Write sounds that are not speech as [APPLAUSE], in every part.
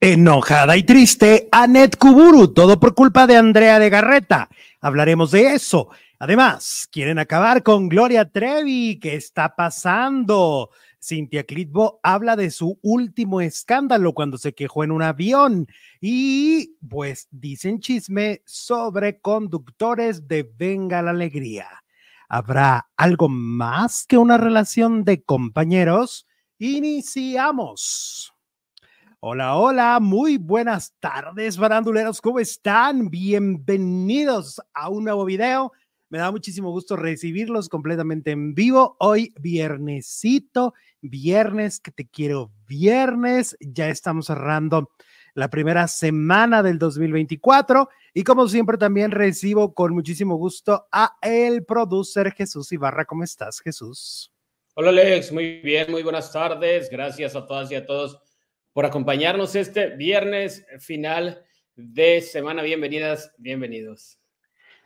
Enojada y triste, Anet Kuburu, todo por culpa de Andrea de Garreta. Hablaremos de eso. Además, quieren acabar con Gloria Trevi. ¿Qué está pasando? Cintia Clitbo habla de su último escándalo cuando se quejó en un avión y pues dicen chisme sobre conductores de Venga la Alegría. ¿Habrá algo más que una relación de compañeros? Iniciamos. Hola, hola, muy buenas tardes, baranduleros, ¿cómo están? Bienvenidos a un nuevo video. Me da muchísimo gusto recibirlos completamente en vivo. Hoy, viernesito, viernes, que te quiero viernes. Ya estamos cerrando la primera semana del 2024 y como siempre también recibo con muchísimo gusto a el producer Jesús Ibarra. ¿Cómo estás, Jesús? Hola, Alex. Muy bien, muy buenas tardes. Gracias a todas y a todos por acompañarnos este viernes final de semana. Bienvenidas, bienvenidos.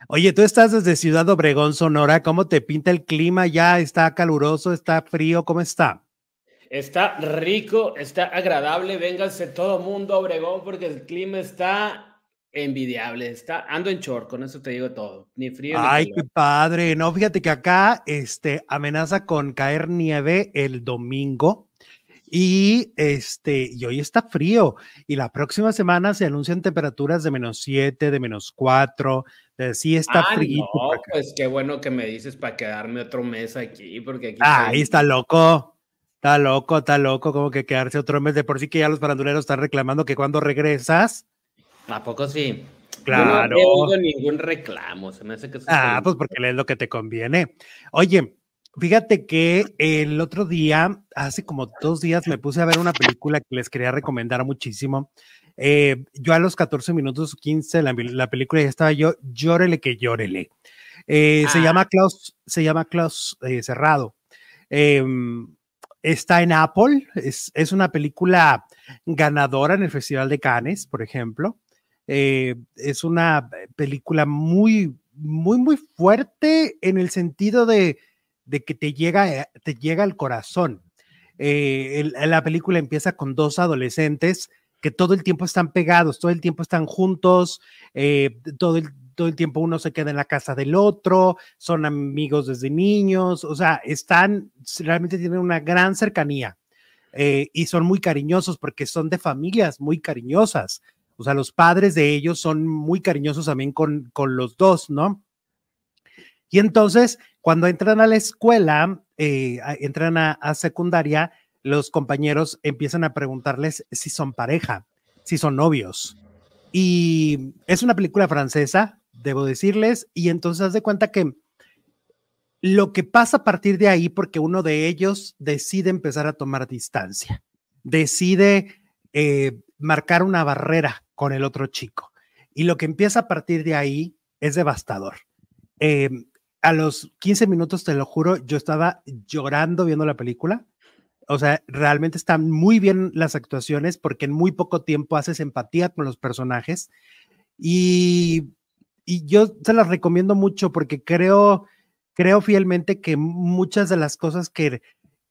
Oye, tú estás desde Ciudad Obregón, Sonora. ¿Cómo te pinta el clima? ¿Ya está caluroso? ¿Está frío? ¿Cómo está? Está rico, está agradable. Vénganse todo mundo a Obregón porque el clima está envidiable. Está, ando en short, con eso te digo todo. Ni frío. Ay, qué padre. No, fíjate que acá este, amenaza con caer nieve el domingo. Y este, y hoy está frío. Y la próxima semana se anuncian temperaturas de menos 7, de menos 4. De, sí está frío. No, pues qué bueno que me dices para quedarme otro mes aquí, porque aquí. Ah, ahí está loco. Está loco, está loco, como que quedarse otro mes. De por sí que ya los paranduleros están reclamando que cuando regresas. ¿A poco sí? Claro. no oído ningún reclamo. Se me hace que. Ah, pues porque es lo que te conviene. Oye, Fíjate que el otro día, hace como dos días, me puse a ver una película que les quería recomendar muchísimo. Eh, yo a los 14 minutos 15 la, la película ya estaba yo, llórele que llórele. Eh, se llama Klaus, se llama Klaus eh, Cerrado. Em, está en Apple, es, es, una película ganadora en el Festival de Cannes, por ejemplo. es una película muy, muy, muy fuerte en el sentido de de que te llega, eh, te llega al corazón. Eh, la película empieza con dos adolescentes que todo el tiempo están pegados, todo el tiempo están juntos, eh, todo, el, todo el tiempo uno se queda en la casa del otro, son amigos desde niños, o sea, están, realmente tienen una gran cercanía y son muy cariñosos porque son de familias muy cariñosas. O sea, los padres de ellos son muy cariñosos también con, con los dos, ¿no? Y entonces, cuando entran a la escuela, eh, entran a, secundaria, los compañeros empiezan a preguntarles si son pareja, si son novios. Y es una película francesa, debo decirles, y entonces haz de cuenta que lo que pasa a partir de ahí, porque uno de ellos decide empezar a tomar distancia, decide eh, marcar una barrera con el otro chico. Y lo que empieza a partir de ahí es devastador. Eh, a los 15 minutos, te lo juro, yo estaba llorando viendo la película. O sea, realmente están muy bien las actuaciones porque en muy poco tiempo haces empatía con los personajes. Y, y yo se las recomiendo mucho porque creo, creo fielmente que muchas de las cosas que,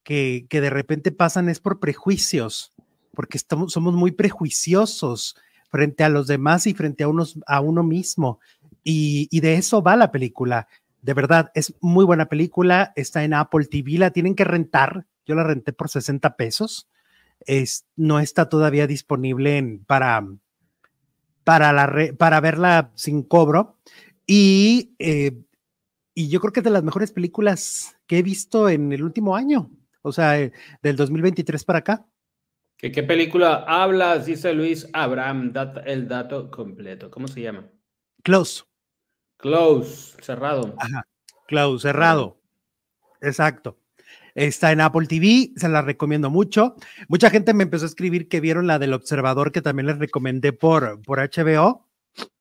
que, que de repente pasan es por prejuicios, porque estamos, somos muy prejuiciosos frente a los demás y frente a, unos, a uno mismo. Y, y de eso va la película de verdad, es muy buena película. Está en Apple TV, la tienen que rentar. Yo la renté por 60 pesos. Es, no está todavía disponible en, para, para, la para verla sin cobro. Y, eh, y yo creo que es de las mejores películas que he visto en el último año. O sea, eh, del 2023 para acá. ¿Qué, qué película hablas? Dice Luis Abraham, el dato completo. ¿Cómo se llama? Close. Close, cerrado. Ajá, close, cerrado. Exacto. Está en Apple TV, se la recomiendo mucho. Mucha gente me empezó a escribir que vieron la del Observador, que también les recomendé por, por HBO.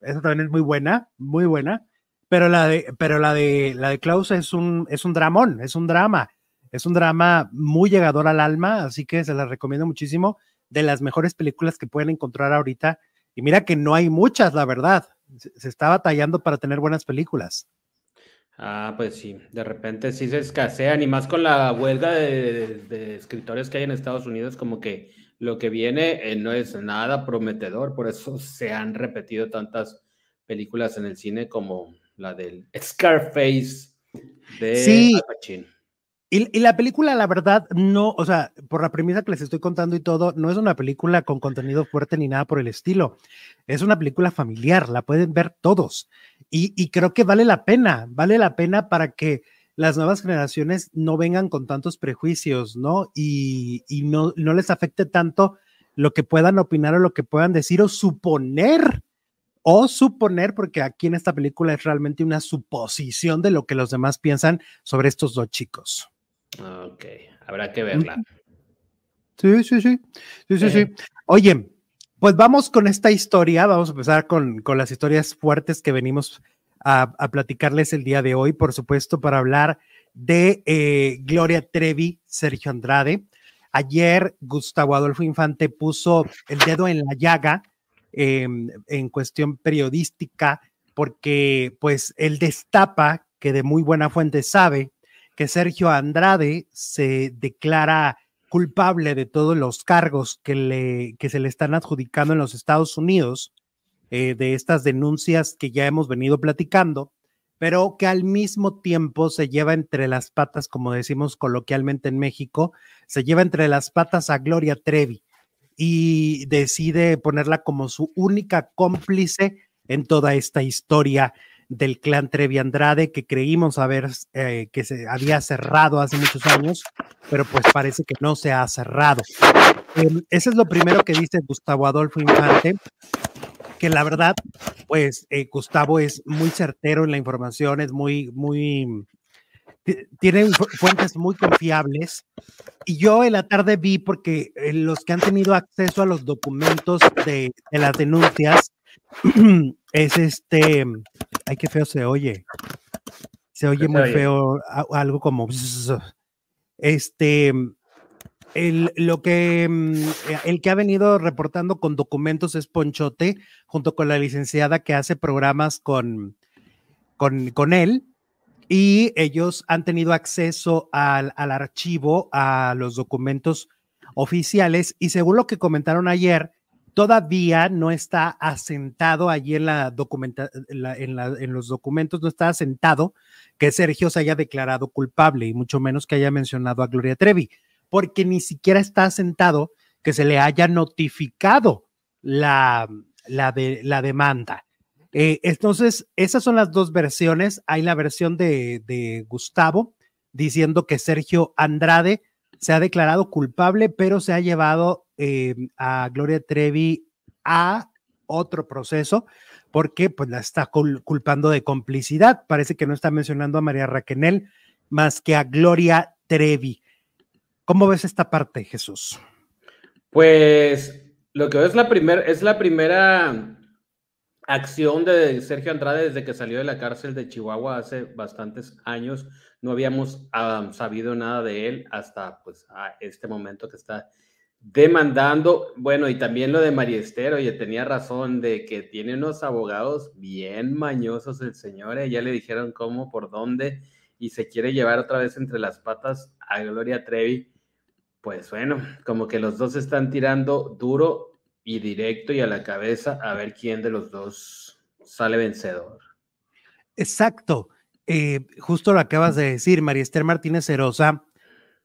Esa también es muy buena, muy buena. Pero la de, pero la de, la de Klaus es un, es un dramón, es un drama. Es un drama muy llegador al alma, así que se la recomiendo muchísimo. De las mejores películas que pueden encontrar ahorita. Y mira que no hay muchas, la verdad se está batallando para tener buenas películas. Ah, pues sí, de repente sí se escasean y más con la huelga de, escritores que hay en Estados Unidos, como que lo que viene eh, no es nada prometedor, por eso [LAUGHS] se han repetido tantas películas en el cine como la del Scarface de sí. Y, la película, la verdad, no, o sea, por la premisa que les estoy contando y todo, no es una película con contenido fuerte ni nada por el estilo. Es una película familiar, la pueden ver todos. Y, creo que vale la pena, vale la pena para que las nuevas generaciones no vengan con tantos prejuicios, ¿no? Y, y no, no les afecte tanto lo que puedan opinar o lo que puedan decir o suponer, o suponer, porque aquí en esta película es realmente una suposición de lo que los demás piensan sobre estos dos chicos. Ok, habrá que verla. Sí, sí, sí, sí, sí, sí. Eh. Oye, pues vamos con esta historia, vamos a empezar con, con las historias fuertes que venimos a, platicarles el día de hoy, por supuesto, para hablar de eh, Gloria Trevi, Sergio Andrade. Ayer Gustavo Adolfo Infante puso el dedo en la llaga em, en cuestión periodística porque pues él destapa que de muy buena fuente sabe que Sergio Andrade se declara culpable de todos los cargos que, le, que se le están adjudicando en los Estados Unidos eh, de estas denuncias que ya hemos venido platicando, pero que al mismo tiempo se lleva entre las patas, como decimos coloquialmente en México, se lleva entre las patas a Gloria Trevi y decide ponerla como su única cómplice en toda esta historia del clan Trevi Andrade que creímos haber eh, que se había cerrado hace muchos años, pero pues parece que no se ha cerrado. Eh, ese es lo primero que dice Gustavo Adolfo Infante que la verdad, pues eh, Gustavo es muy certero en la información, es muy, muy, tiene fuentes muy confiables. Y yo en la tarde vi, porque eh, los que han tenido acceso a los documentos de, las denuncias, [CLEARS THROAT] es este, ay, qué feo se oye. Se oye muy feo, algo como, este, el, lo que, mm, eh, el que ha venido reportando con documentos es Ponchote, junto con la licenciada que hace programas con, con, con él, y ellos han tenido acceso al, al, archivo, a los documentos oficiales, y según lo que comentaron ayer, todavía no está asentado allí en, la documenta, en, los documentos, no está asentado que Sergio se haya declarado culpable, y mucho menos que haya mencionado a Gloria Trevi porque ni siquiera está sentado que se le haya notificado la, la demanda. Eh, entonces, esas son las dos versiones. Hay la versión de, Gustavo diciendo que Sergio Andrade se ha declarado culpable, pero se ha llevado eh, a Gloria Trevi a otro proceso porque pues la está culpando de complicidad. Parece que no está mencionando a María Raquenel más que a Gloria Trevi. ¿Cómo ves esta parte, Jesús? Pues lo que veo es la, es la primera acción de Sergio Andrade desde que salió de la cárcel de Chihuahua hace bastantes años. No habíamos sabido nada de él hasta pues a este momento que está demandando. Bueno, y también lo de María Esther, oye, tenía razón de que tiene unos abogados bien mañosos el señor, eh, ya le dijeron cómo, por dónde, y se quiere llevar otra vez entre las patas a Gloria Trevi pues bueno, como que los dos están tirando duro y directo y a la cabeza a ver quién de los dos sale vencedor. Exacto. Eh, justo lo acabas de decir, María Esther Martínez Herosa,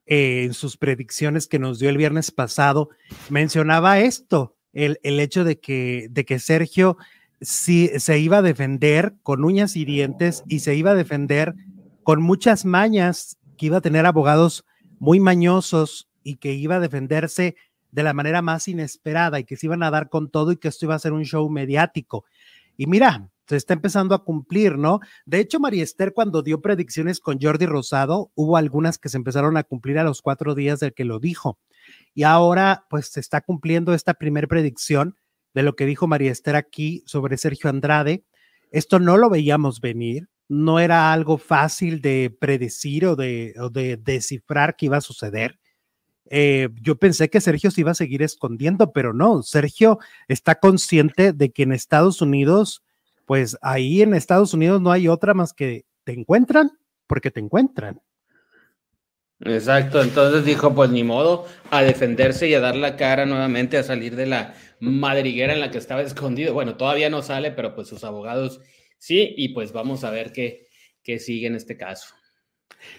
eh, en sus predicciones que nos dio el viernes pasado, mencionaba esto, el, el hecho de que, de que Sergio sí, se iba a defender con uñas y dientes y se iba a defender con muchas mañas, que iba a tener abogados muy mañosos y que iba a defenderse de la manera más inesperada y que se iban a dar con todo y que esto iba a ser un show mediático. Y mira, se está empezando a cumplir, ¿no? De hecho, María Esther, cuando dio predicciones con Jordi Rosado, hubo algunas que se empezaron a cumplir a los cuatro días del que lo dijo. Y ahora, pues, se está cumpliendo esta primera predicción de lo que dijo María Esther aquí sobre Sergio Andrade. Esto no lo veíamos venir, no era algo fácil de predecir o de, o de descifrar que iba a suceder. Eh, yo pensé que Sergio se iba a seguir escondiendo, pero no, Sergio está consciente de que en Estados Unidos, pues ahí en Estados Unidos no hay otra más que te encuentran porque te encuentran. Exacto, entonces dijo, pues ni modo, a defenderse y a dar la cara nuevamente, a salir de la madriguera en la que estaba escondido. Bueno, todavía no sale, pero pues sus abogados sí, y pues vamos a ver qué, qué sigue en este caso.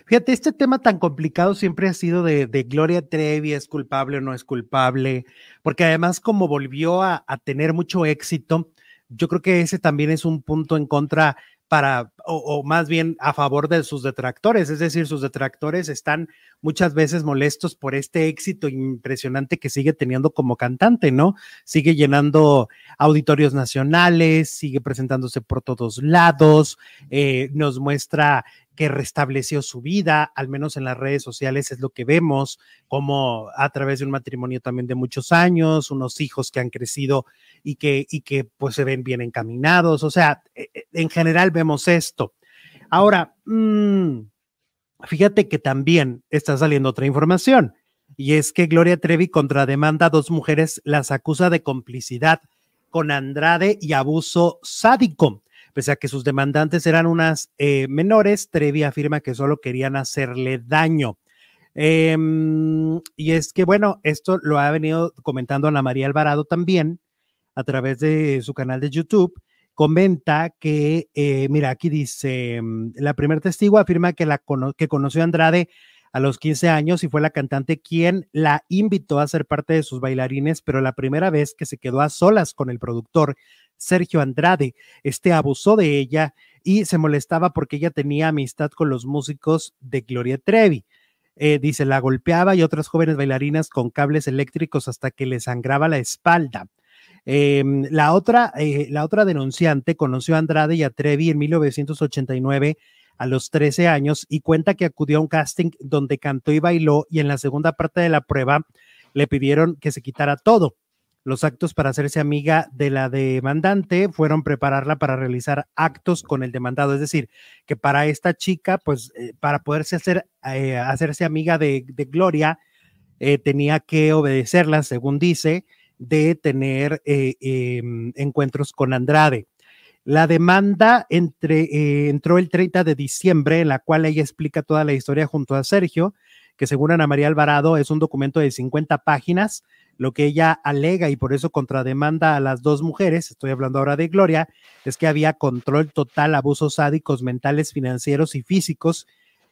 Fíjate, este tema tan complicado siempre ha sido de, Gloria Trevi, es culpable o no es culpable, porque además como volvió a, tener mucho éxito, yo creo que ese también es un punto en contra para, o, más bien a favor de sus detractores, es decir, sus detractores están muchas veces molestos por este éxito impresionante que sigue teniendo como cantante, ¿no? Sigue llenando auditorios nacionales, sigue presentándose por todos lados, eh, nos muestra que restableció su vida, al menos en las redes sociales es lo que vemos, como a través de un matrimonio también de muchos años, unos hijos que han crecido y que, y que pues se ven bien encaminados, o sea, e, e, en general vemos esto. Ahora, mm, fíjate que también está saliendo otra información, y es que Gloria Trevi contrademanda a dos mujeres, las acusa de complicidad con Andrade y abuso sádico. Pese a que sus demandantes eran unas eh, menores, Trevi afirma que solo querían hacerle daño. Em, y es que, bueno, esto lo ha venido comentando Ana María Alvarado también a través de su canal de YouTube. Comenta que, eh, mira, aquí dice, mm, la primer testigo afirma que, la que conoció a Andrade a los 15 años y fue la cantante quien la invitó a ser parte de sus bailarines, pero la primera vez que se quedó a solas con el productor Sergio Andrade. Este abusó de ella y se molestaba porque ella tenía amistad con los músicos de Gloria Trevi. Eh, dice, la golpeaba y otras jóvenes bailarinas con cables eléctricos hasta que le sangraba la espalda. Em, la, otra, eh, la otra denunciante conoció a Andrade y a Trevi en 1989 a los 13 años y cuenta que acudió a un casting donde cantó y bailó y en la segunda parte de la prueba le pidieron que se quitara todo. Los actos para hacerse amiga de la demandante fueron prepararla para realizar actos con el demandado. Es decir, que para esta chica, pues eh, para poderse hacer, eh, hacerse amiga de, Gloria, tenía que obedecerla, según dice, de tener em, encuentros con Andrade. La demanda entre, entró el 30 de diciembre, en la cual ella explica toda la historia junto a Sergio, que según Ana María Alvarado es un documento de 50 páginas lo que ella alega y por eso contrademanda a las dos mujeres, estoy hablando ahora de Gloria, es que había control total, abusos sádicos mentales, financieros y físicos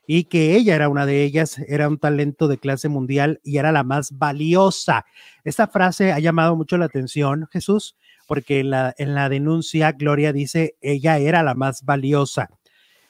y que ella era una de ellas, era un talento de clase mundial y era la más valiosa. Esta frase ha llamado mucho la atención, Jesús, porque en la, en la denuncia Gloria dice, ella era la más valiosa.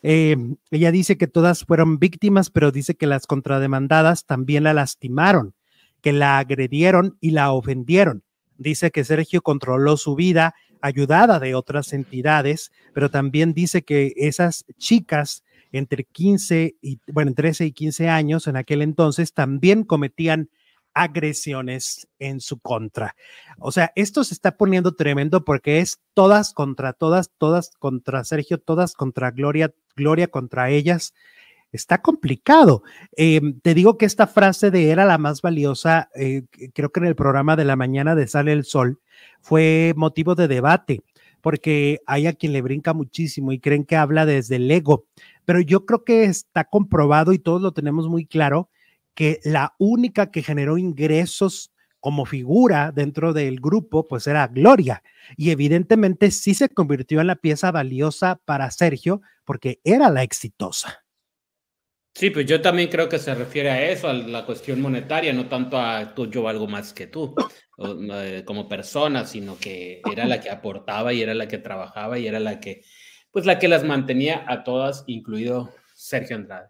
Eh, ella dice que todas fueron víctimas, pero dice que las contrademandadas también la lastimaron que la agredieron y la ofendieron. Dice que Sergio controló su vida ayudada de otras entidades, pero también dice que esas chicas entre 15 y, bueno, 13 y 15 años en aquel entonces también cometían agresiones en su contra. O sea, esto se está poniendo tremendo porque es todas contra todas, todas contra Sergio, todas contra Gloria, Gloria contra ellas está complicado. Em, te digo que esta frase de era la más valiosa, eh, creo que en el programa de la mañana de Sale el Sol, fue motivo de debate, porque hay a quien le brinca muchísimo y creen que habla desde el ego, pero yo creo que está comprobado y todos lo tenemos muy claro que la única que generó ingresos como figura dentro del grupo, pues era Gloria. Y evidentemente sí se convirtió en la pieza valiosa para Sergio porque era la exitosa. Sí, pues yo también creo que se refiere a eso, a la cuestión monetaria, no tanto a tú, yo valgo más que tú eh, como persona, sino que era la que aportaba y era la que trabajaba y era la que, pues la que las mantenía a todas, incluido Sergio Andrade.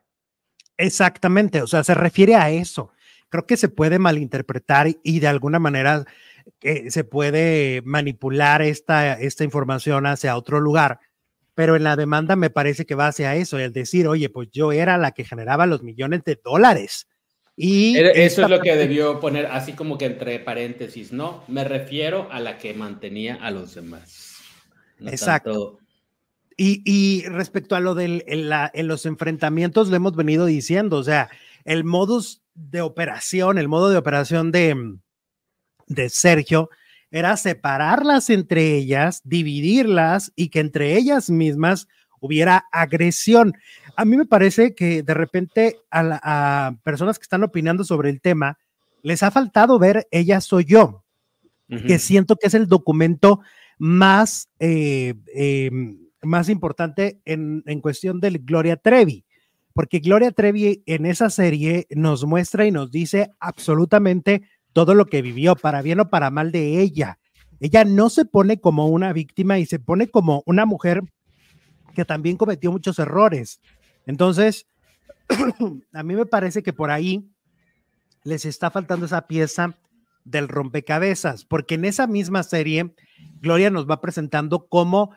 Exactamente, o sea, se refiere a eso. Creo que se puede malinterpretar y de alguna manera eh, se puede manipular esta, esta información hacia otro lugar pero en la demanda me parece que va hacia eso, el decir, oye, pues yo era la que generaba los millones de dólares. Y eso es lo que debió poner así como que entre paréntesis, ¿no? Me refiero a la que mantenía a los demás. Exacto. Y, respecto a lo del en, en los enfrentamientos, lo hemos venido diciendo, o sea, el modus de operación, el modo de operación de, de Sergio era separarlas entre ellas, dividirlas y que entre ellas mismas hubiera agresión. A mí me parece que de repente a, personas que están opinando sobre el tema les ha faltado ver Ella soy yo, que siento que es el documento más, eh, em, más importante en, en cuestión de Gloria Trevi porque Gloria Trevi en esa serie nos muestra y nos dice absolutamente todo lo que vivió, para bien o para mal de ella. Ella no se pone como una víctima y se pone como una mujer que también cometió muchos errores. Entonces, [CLEARS THROAT] a mí me parece que por ahí les está faltando esa pieza del rompecabezas, porque en esa misma serie, Gloria nos va presentando cómo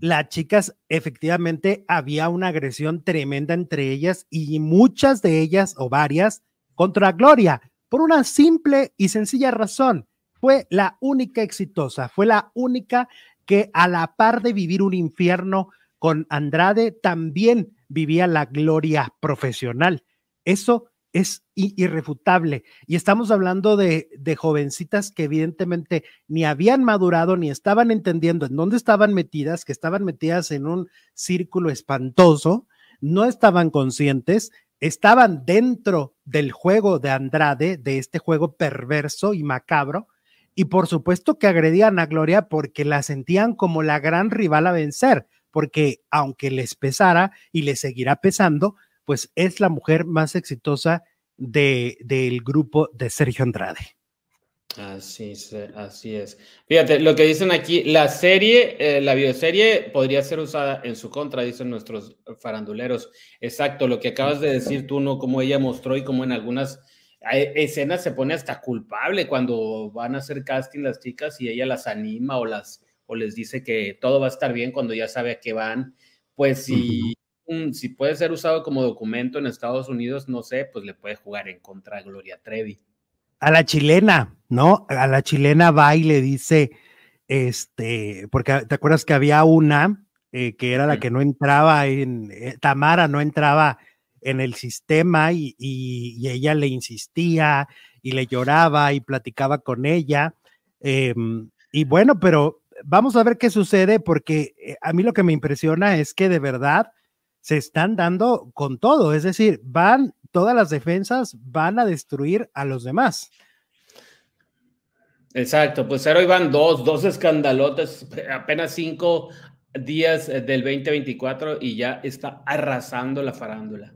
las chicas efectivamente había una agresión tremenda entre ellas y muchas de ellas o varias contra Gloria por una simple y sencilla razón. Fue la única exitosa, fue la única que a la par de vivir un infierno con Andrade también vivía la gloria profesional. Eso es irrefutable. Y estamos hablando de, jovencitas que evidentemente ni habían madurado ni estaban entendiendo en dónde estaban metidas, que estaban metidas en un círculo espantoso, no estaban conscientes, estaban dentro del juego de Andrade, de este juego perverso y macabro, y por supuesto que agredían a Gloria porque la sentían como la gran rival a vencer, porque aunque les pesara y les seguirá pesando, pues es la mujer más exitosa de, del grupo de Sergio Andrade. Así es, así es. Fíjate, lo que dicen aquí, la serie, eh, la bioserie podría ser usada en su contra, dicen nuestros faranduleros. Exacto, lo que acabas de decir tú, ¿no? Como ella mostró y como en algunas escenas se pone hasta culpable cuando van a hacer casting las chicas y ella las anima o las o les dice que todo va a estar bien cuando ya sabe a qué van. Pues si si puede ser usado como documento en Estados Unidos, no sé, pues le puede jugar en contra a Gloria Trevi. A la chilena, ¿no? A la chilena va y le dice, este, porque te acuerdas que había una eh, que era la que no entraba en, eh, Tamara no entraba en el sistema y, ella le insistía y le lloraba y platicaba con ella. Em, y bueno, pero vamos a ver qué sucede porque eh, a mí lo que me impresiona es que de verdad se están dando con todo, es decir, van, todas las defensas van a destruir a los demás. Exacto, pues hoy van dos, dos escandalotes, apenas cinco días eh, del 2024 y ya está arrasando la farándula.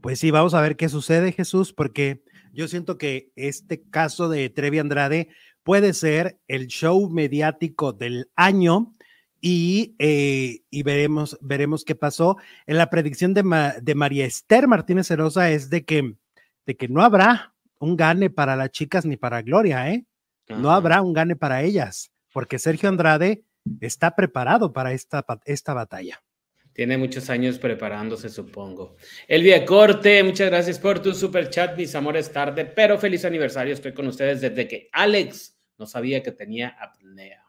Pues sí, vamos a ver qué sucede, Jesús, porque yo siento que este caso de Trevi Andrade puede ser el show mediático del año eh, y, veremos, veremos qué pasó. En la predicción de, de María Esther Martínez Herosa es de que, de que no habrá un gane para las chicas ni para Gloria, ¿eh? No habrá un gane para ellas, porque Sergio Andrade está preparado para esta, esta batalla. Tiene muchos años preparándose, supongo. Elvia Corte, muchas gracias por tu super chat, mis amores tarde, pero feliz aniversario. Estoy con ustedes desde que Alex no sabía que tenía apnea.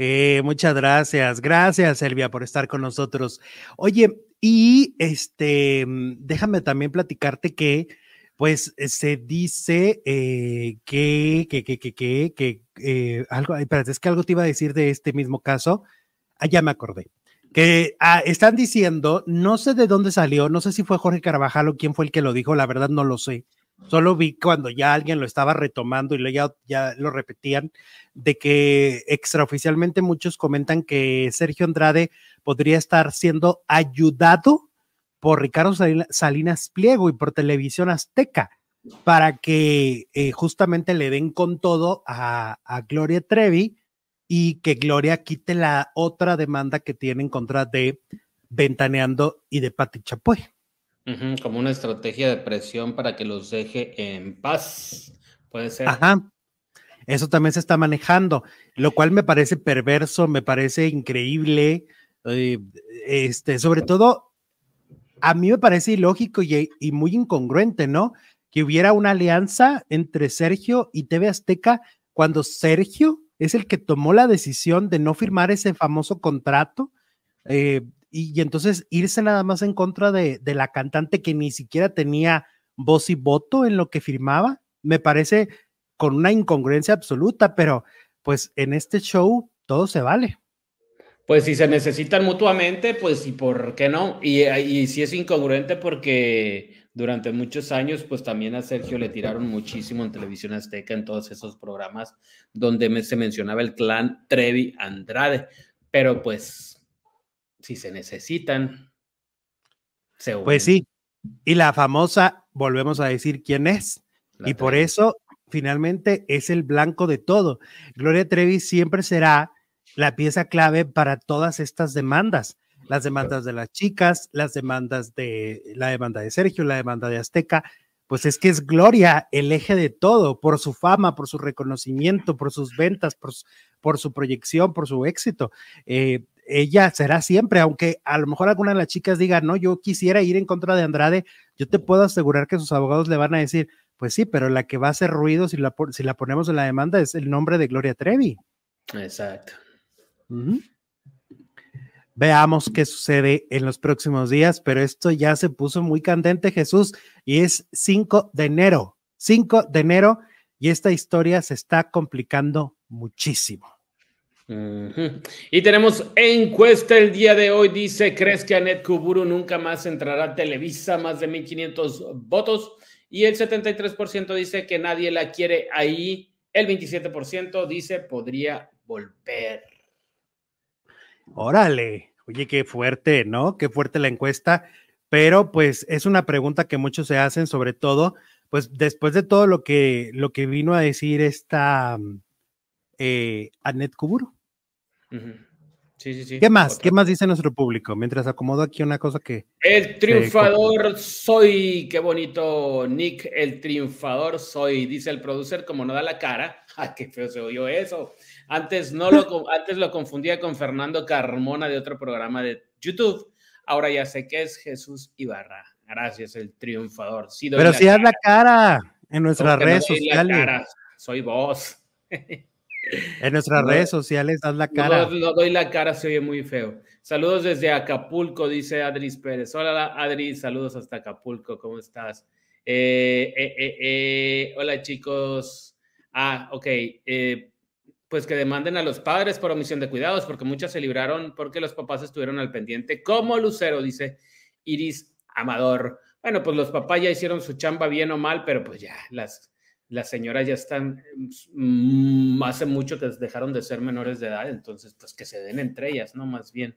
Eh, muchas gracias, gracias Elvia por estar con nosotros. Oye, y este, mm, déjame también platicarte que, pues, eh, se dice eh, que, que, que, que, que, que algo, espérate, es que algo te iba a decir de este mismo caso. Ah, ya me acordé. Que ah, están diciendo, no sé de dónde salió, no sé si fue Jorge Carvajal o quién fue el que lo dijo, la verdad no lo sé Solo vi cuando ya alguien lo estaba retomando y ya, ya lo repetían, de que extraoficialmente muchos comentan que Sergio Andrade podría estar siendo ayudado por Ricardo Salinas Pliego y por Televisión Azteca para que eh, justamente le den con todo a, a, Gloria Trevi y que Gloria quite la otra demanda que tiene en contra de Ventaneando y de Pati Chapoy como una estrategia de presión para que los deje en paz. Puede ser. Ajá. Eso también se está manejando, lo cual me parece perverso, me parece increíble. Eh, este, sobre todo, a mí me parece ilógico y, y, muy incongruente, ¿no? Que hubiera una alianza entre Sergio y TV Azteca cuando Sergio es el que tomó la decisión de no firmar ese famoso contrato. Eh, y, entonces irse nada más en contra de, la cantante que ni siquiera tenía voz y voto en lo que firmaba, me parece con una incongruencia absoluta, pero pues en este show todo se vale. Pues si se necesitan mutuamente, pues y por qué no. Y, y si es incongruente porque durante muchos años, pues también a Sergio le tiraron muchísimo en televisión azteca, en todos esos programas donde se mencionaba el clan Trevi Andrade. Pero pues, si se necesitan, se. Pues sí. Y la famosa, volvemos a decir quién es. y por eso, finalmente, es el blanco de todo. Gloria Trevi siempre será la pieza clave para todas estas demandas. Las demandas de las chicas, las demandas de la demanda de Sergio, la demanda de Azteca, pues es que es Gloria el eje de todo, por su fama, por su reconocimiento, por sus ventas, por, por su proyección, por su éxito. Eh, ella será siempre, aunque a lo mejor alguna de las chicas diga, no, yo quisiera ir en contra de Andrade, yo te puedo asegurar que sus abogados le van a decir, pues sí, pero la que va a hacer ruido si la, si la ponemos en la demanda es el nombre de Gloria Trevi. Exacto. Veamos qué sucede en los próximos días, pero esto ya se puso muy candente, Jesús, y es 5 de enero. 5 de enero, y esta historia se está complicando muchísimo. Y tenemos encuesta el día de hoy. Dice, ¿crees que Anet Kuburu nunca más entrará a Televisa? Más de 1.500 votos. Y el 73% dice que nadie la quiere ahí. El 27% dice podría volver. Órale, oye, qué fuerte, ¿no? Qué fuerte la encuesta, pero pues es una pregunta que muchos se hacen, sobre todo, pues después de todo lo que, lo que vino a decir esta eh, Annette Kuburu. Sí, sí, sí. ¿Qué más? ¿Qué más dice nuestro público? Mientras acomodo aquí una cosa que. El triunfador soy. Qué bonito, Nick. El triunfador soy, dice el producer, como no da la cara. [LAUGHS] ¡Ah, qué feo se oyó eso! Antes, no lo, [LAUGHS] antes lo confundía con Fernando Carmona de otro programa de YouTube. Ahora ya sé que es Jesús Ibarra. Gracias, el triunfador. Pero si haz la cara en nuestras redes sociales. Soy vos. [LAUGHS] En nuestras redes sociales haz la cara. No, doy la cara, se oye muy feo. Saludos desde Acapulco, dice Adris Pérez. Hola Adri, saludos hasta Acapulco, ¿cómo estás? Eh, eh, eh, hola chicos. Ah, ok pues que demanden a los padres por omisión de cuidados, porque muchas se libraron porque los papás estuvieron al pendiente, como Lucero, dice Iris Amador. Bueno, pues los papás ya hicieron su chamba bien o mal, pero pues ya las, las señoras ya están, mm, hace mucho que dejaron de ser menores de edad, entonces pues que se den entre ellas, ¿no? Más bien.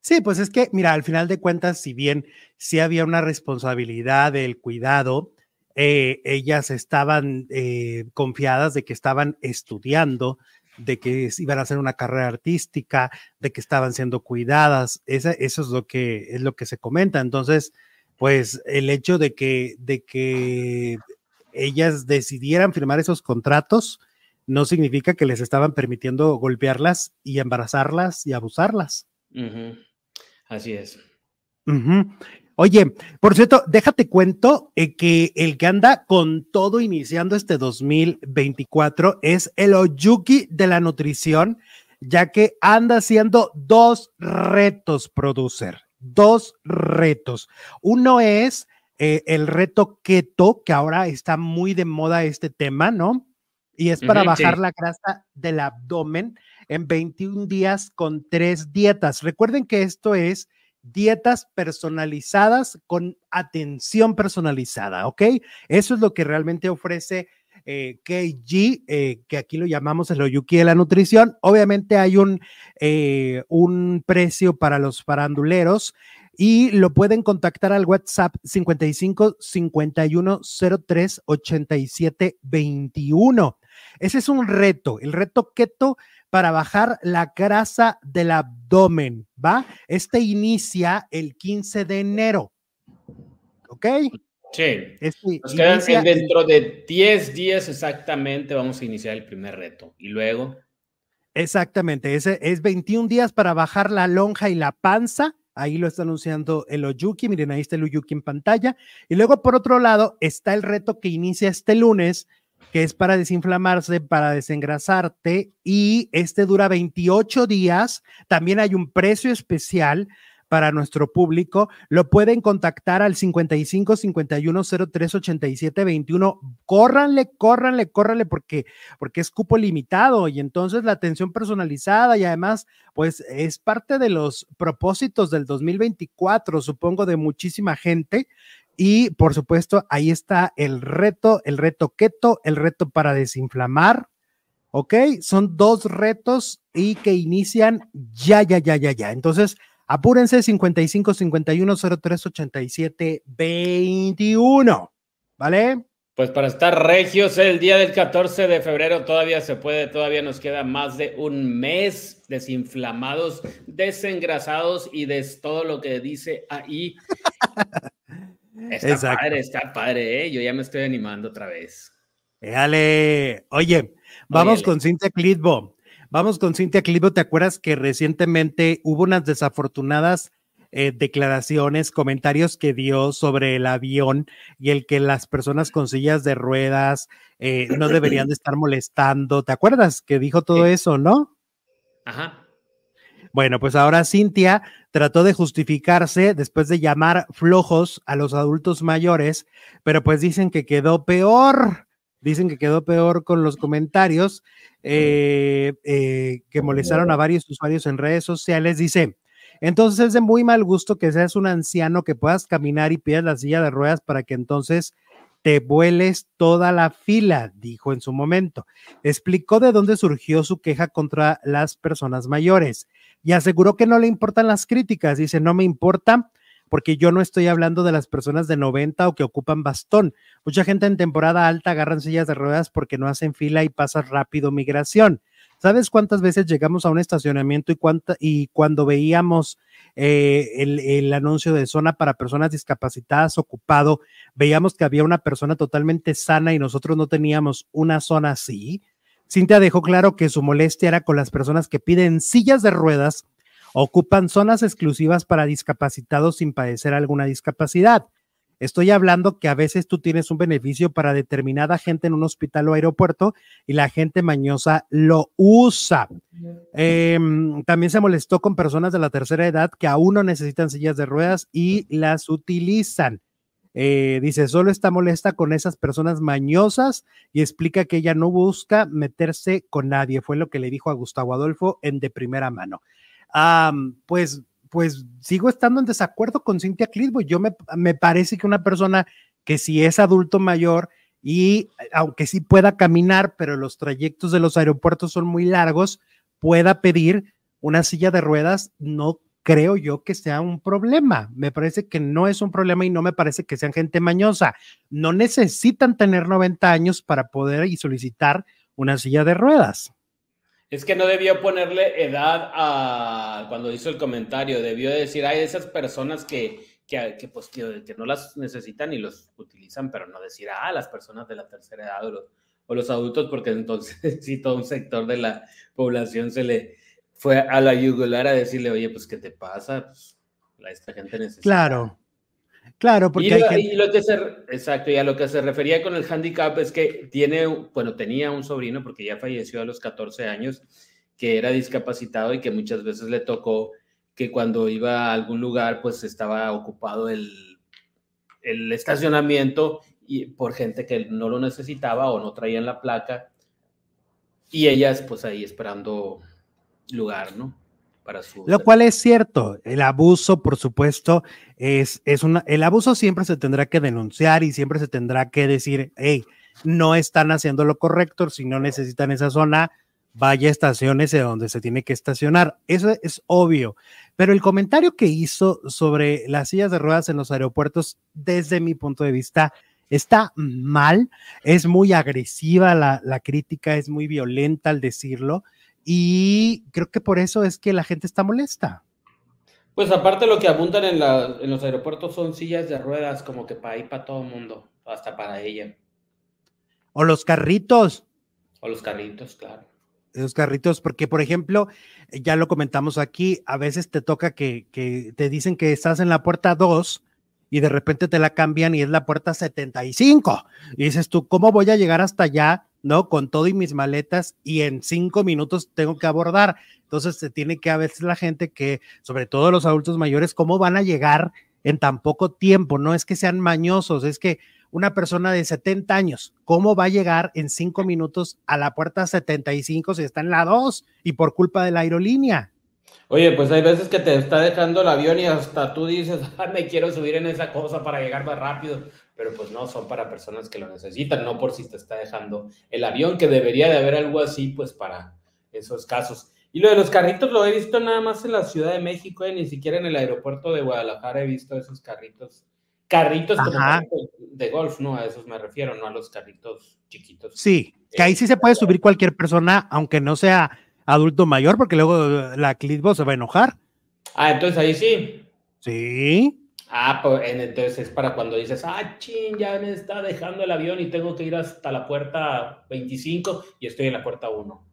Sí, pues es que, mira, al final de cuentas, si bien sí había una responsabilidad del cuidado, eh, ellas estaban eh, confiadas de que estaban estudiando, de que iban a hacer una carrera artística, de que estaban siendo cuidadas. eso es lo que es lo que se comenta. Entonces, pues el hecho de que, de que ellas decidieran firmar esos contratos no significa que les estaban permitiendo golpearlas y embarazarlas y abusarlas. Así es. Oye, por cierto, déjate cuento eh, que el que anda con todo iniciando este 2024 es el Oyuki de la nutrición, ya que anda haciendo dos retos, producer, dos retos. Uno es eh, el reto keto, que ahora está muy de moda este tema, ¿no? Y es para bajar la grasa del abdomen en 21 días con tres dietas. Recuerden que esto es dietas personalizadas con atención personalizada, ¿ok? Eso es lo que realmente ofrece eh, KG, eh, que aquí lo llamamos el Oyuki de la nutrición. Obviamente hay un, eh, un precio para los faranduleros y lo pueden contactar al WhatsApp 55 51 03 87 21. Ese es un reto, el reto keto para bajar la grasa del abdomen, ¿va? Este inicia el 15 de enero. ¿Ok? Sí. Este Nos quedan dentro de 10 días exactamente vamos a iniciar el primer reto. Y luego. Exactamente, ese es 21 días para bajar la lonja y la panza. Ahí lo está anunciando el Oyuki. Miren, ahí está el Oyuki en pantalla. Y luego, por otro lado, está el reto que inicia este lunes, que es para desinflamarse, para desengrasarte y este dura 28 días. También hay un precio especial para nuestro público, lo pueden contactar al 55 51 03 87 21. Córranle, córranle, córranle, porque, porque es cupo limitado y entonces la atención personalizada y además, pues es parte de los propósitos del 2024, supongo, de muchísima gente. Y por supuesto, ahí está el reto, el reto keto, el reto para desinflamar. ¿Ok? Son dos retos y que inician ya, ya, ya, ya, ya. Entonces, apúrense 55 51 03 87 21. ¿Vale? Pues para estar regios, el día del 14 de febrero todavía se puede, todavía nos queda más de un mes desinflamados, desengrasados y de todo lo que dice ahí. [LAUGHS] Está padre, está padre, ¿eh? Yo ya me estoy animando otra vez. Dale. Oye, vamos con Cintia Clitbo. Vamos con Cintia Clitbo. ¿Te acuerdas que recientemente hubo unas desafortunadas eh, declaraciones, comentarios que dio sobre el avión y el que las personas con sillas de ruedas eh, no deberían de estar molestando? ¿Te acuerdas que dijo todo eso, no? Ajá. Bueno, pues ahora Cintia trató de justificarse después de llamar flojos a los adultos mayores, pero pues dicen que quedó peor. Dicen que quedó peor con los comentarios eh, eh, que molestaron a varios usuarios en redes sociales. Dice, entonces es de muy mal gusto que seas un anciano que puedas caminar y pidas la silla de ruedas para que entonces te vueles toda la fila, dijo en su momento. Explicó de dónde surgió su queja contra las personas mayores y aseguró que no le importan las críticas. Dice, no me importa porque yo no estoy hablando de las personas de 90 o que ocupan bastón. Mucha gente en temporada alta agarran sillas de ruedas porque no hacen fila y pasa rápido migración. ¿Sabes cuántas veces llegamos a un estacionamiento y, cuánta, y cuando veíamos eh, el, el, anuncio de zona para personas discapacitadas ocupado, veíamos que había una persona totalmente sana y nosotros no teníamos una zona así? Cintia dejó claro que su molestia era con las personas que piden sillas de ruedas, ocupan zonas exclusivas para discapacitados sin padecer alguna discapacidad. Estoy hablando que a veces tú tienes un beneficio para determinada gente en un hospital o aeropuerto y la gente mañosa lo usa. Eh, también se molestó con personas de la tercera edad que aún no necesitan sillas de ruedas y las utilizan. Eh, dice, solo está molesta con esas personas mañosas y explica que ella no busca meterse con nadie. Fue lo que le dijo a Gustavo Adolfo en de primera mano. Pues, pues sigo estando en desacuerdo con Cintia Clitbo. Yo me, me parece que una persona que si es adulto mayor y aunque sí pueda caminar, pero los trayectos de los aeropuertos son muy largos, pueda pedir una silla de ruedas, no creo yo que sea un problema. Me parece que no es un problema y no me parece que sean gente mañosa. No necesitan tener 90 años para poder y solicitar una silla de ruedas. Es que no debió ponerle edad a cuando hizo el comentario, debió decir, hay esas personas que, pues, que, que, no las necesitan y los utilizan, pero no decir, ah, las personas de la tercera edad o los, o los adultos, porque entonces [LAUGHS] sí, todo un sector de la población se le, fue a la yugular a decirle, oye, pues, ¿qué te pasa? Pues, esta gente necesita. Claro, claro, porque y, hay gente... y lo que se, exacto, y a lo que se refería con el handicap es que tiene, bueno, tenía un sobrino, porque ya falleció a los 14 años, que era discapacitado y que muchas veces le tocó que cuando iba a algún lugar, pues estaba ocupado el, el estacionamiento y por gente que no lo necesitaba o no traían la placa y ellas pues ahí esperando lugar, ¿no? Lo cual es cierto, el abuso, por supuesto, es, es una, el abuso siempre se tendrá que denunciar y siempre se tendrá que decir, hey, no están haciendo lo correcto, si no necesitan esa zona, vaya estaciones de donde se tiene que estacionar. Eso es obvio. Pero el comentario que hizo sobre las sillas de ruedas en los aeropuertos, desde mi punto de vista, está mal. Es muy agresiva la, la crítica, es muy violenta al decirlo. Y creo que por eso es que la gente está molesta. Pues aparte lo que apuntan en, la, en los aeropuertos son sillas de ruedas, como que para ir para todo el mundo, hasta para ella. O los carritos. O los carritos, claro. Los carritos, porque por ejemplo, ya lo comentamos aquí, a veces te toca que, que te dicen que estás en la puerta 2 y de repente te la cambian y es la puerta 75. Y dices tú, ¿cómo voy a llegar hasta allá ¿no? Con todo y mis maletas y en cinco minutos tengo que abordar. Entonces se tiene que a veces la gente que, sobre todo los adultos mayores, cómo van a llegar en tan poco tiempo. No es que sean mañosos, es que una persona de 70 años, ¿cómo va a llegar en cinco minutos a la puerta 75 si está en la 2 y por culpa de la aerolínea? Oye, pues hay veces que te está dejando el avión y hasta tú dices, [LAUGHS] me quiero subir en esa cosa para llegar más rápido, pero pues no, son para personas que lo necesitan, no por si te está dejando el avión, que debería de haber algo así, pues para esos casos. Y lo de los carritos lo he visto nada más en la Ciudad de México, eh, ni siquiera en el aeropuerto de Guadalajara he visto esos carritos. Carritos como de golf, no, a esos me refiero, no a los carritos chiquitos. Sí, que ahí sí se puede subir cualquier persona, aunque no sea adulto mayor, porque luego la Clitbo se va a enojar. Ah, entonces ahí sí. Sí. Ah, pues entonces es para cuando dices, ah, ching, ya me está dejando el avión y tengo que ir hasta la puerta 25 y estoy en la puerta 1.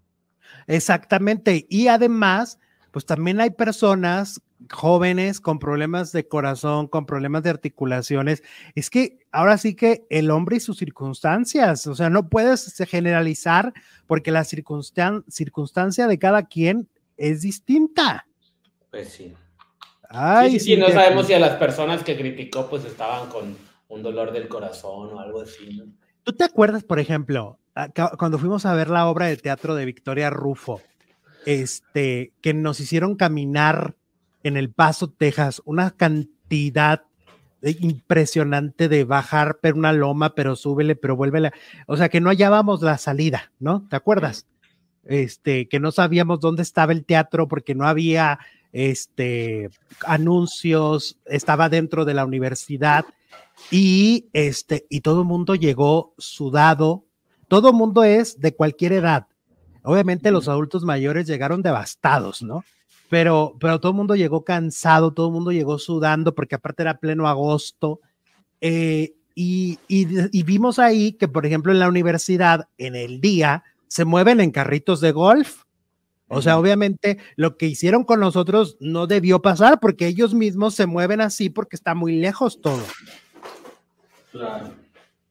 Exactamente. Y además, pues también hay personas jóvenes con problemas de corazón, con problemas de articulaciones. Es que ahora sí que el hombre y sus circunstancias, o sea, no puedes generalizar porque la circunstancia de cada quien es distinta. Pues sí. Ay, sí, no sabemos si a las personas que criticó pues estaban con un dolor del corazón o algo así. ¿Tú te acuerdas, por ejemplo, cuando fuimos a ver la obra de teatro de Victoria Rufo, este, que nos hicieron caminar en El Paso, Texas, una cantidad impresionante de bajar por una loma, pero súbele, pero vuélvele. O sea, que no hallábamos la salida, ¿no? ¿Te acuerdas? Este, que no sabíamos dónde estaba el teatro porque no había este anuncios, estaba dentro de la universidad y este y todo el mundo llegó sudado. Todo el mundo es de cualquier edad. Obviamente los adultos mayores llegaron devastados, ¿no? pero, pero todo el mundo llegó cansado, todo el mundo llegó sudando, porque aparte era pleno agosto. Eh, y, y, vimos ahí que, por ejemplo, en la universidad, en el día, se mueven en carritos de golf. O sea, obviamente lo que hicieron con nosotros no debió pasar porque ellos mismos se mueven así porque está muy lejos todo. Claro.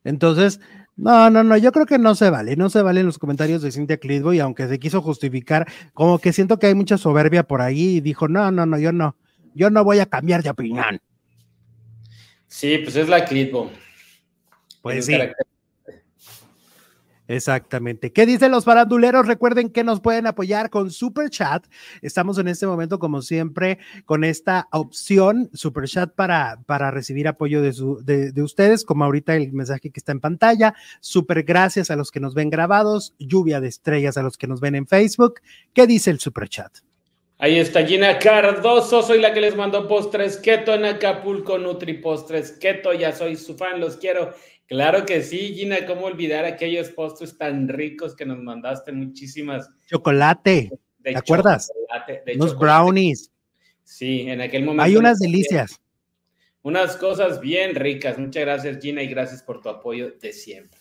Entonces, no, no, no, yo creo que no se vale, no se valen los comentarios de Cynthia y aunque se quiso justificar, como que siento que hay mucha soberbia por ahí y dijo, no, no, no, yo no, yo no voy a cambiar de opinión. Sí, pues es la Clitbo. Pues sí. Exactamente. ¿Qué dicen los faranduleros? Recuerden que nos pueden apoyar con Super Chat. Estamos en este momento, como siempre, con esta opción Super Chat para, para recibir apoyo de, su, de, de ustedes, como ahorita el mensaje que está en pantalla. Super gracias a los que nos ven grabados. Lluvia de estrellas a los que nos ven en Facebook. ¿Qué dice el Super Chat? Ahí está Gina Cardoso, soy la que les mandó postres keto en Acapulco, Nutri Postres Keto, ya soy su fan, los quiero. Claro que sí, Gina, ¿cómo olvidar aquellos postres tan ricos que nos mandaste? Muchísimas. Chocolate, ¿te acuerdas? Los brownies. Sí, en aquel momento. Hay unas delicias. Unas cosas bien ricas. Muchas gracias, Gina, y gracias por tu apoyo de siempre.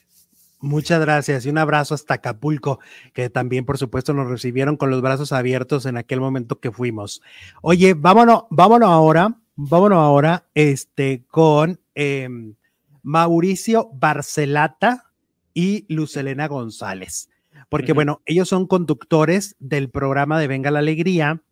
Muchas gracias y un abrazo hasta Acapulco, que también, por supuesto, nos recibieron con los brazos abiertos en aquel momento que fuimos. Oye, vámonos, vámonos ahora, vámonos ahora, este, con em, Mauricio Barcelata y Lucelena González, porque bueno, ellos son conductores del programa de Venga la Alegría.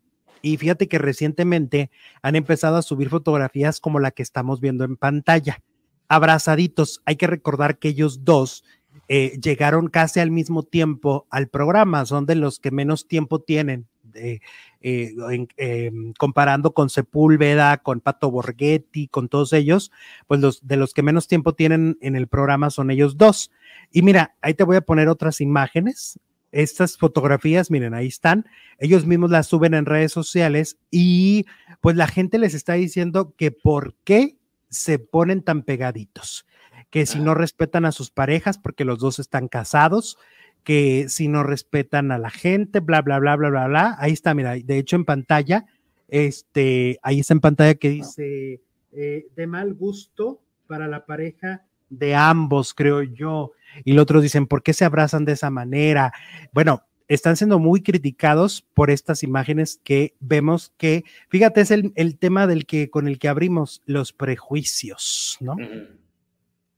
Y fíjate que recientemente han empezado a subir fotografías como la que estamos viendo en pantalla. Abrazaditos, hay que recordar que ellos dos eh, llegaron casi al mismo tiempo al programa, son de los que menos tiempo tienen, eh, em, comparando con Sepúlveda, con Pato Borghetti, con todos ellos, pues los de los que menos tiempo tienen en el programa son ellos dos. Y mira, ahí te voy a poner otras imágenes. Estas fotografías, miren, ahí están. Ellos mismos las suben en redes sociales y pues la gente les está diciendo que por qué se ponen tan pegaditos que si no respetan a sus parejas porque los dos están casados, que si no respetan a la gente, bla, bla, bla, bla, bla, bla. Ahí está, mira, de hecho en pantalla, este, ahí está en pantalla que dice eh, de mal gusto para la pareja de ambos, creo yo. Y los otros dicen, ¿por qué se abrazan de esa manera? Bueno, están siendo muy criticados por estas imágenes que vemos que, fíjate, es el, tema del que, con el que abrimos los prejuicios, ¿no?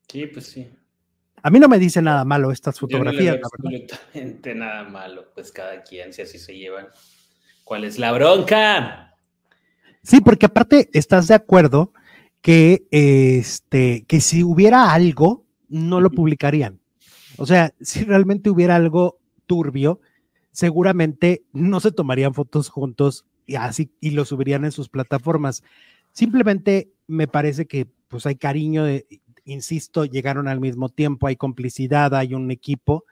Sí, pues sí. A mí no me dice nada malo estas fotografías. no absolutamente nada malo, pues cada quien, si así se llevan. ¿Cuál es la bronca? Sí, porque aparte estás de acuerdo que, este, que si hubiera algo, no lo publicarían. O sea, si realmente hubiera algo turbio, seguramente no se tomarían fotos juntos y así y lo subirían en sus plataformas. Simplemente me parece que pues hay cariño de, insisto, llegaron al mismo tiempo, hay complicidad, hay un equipo.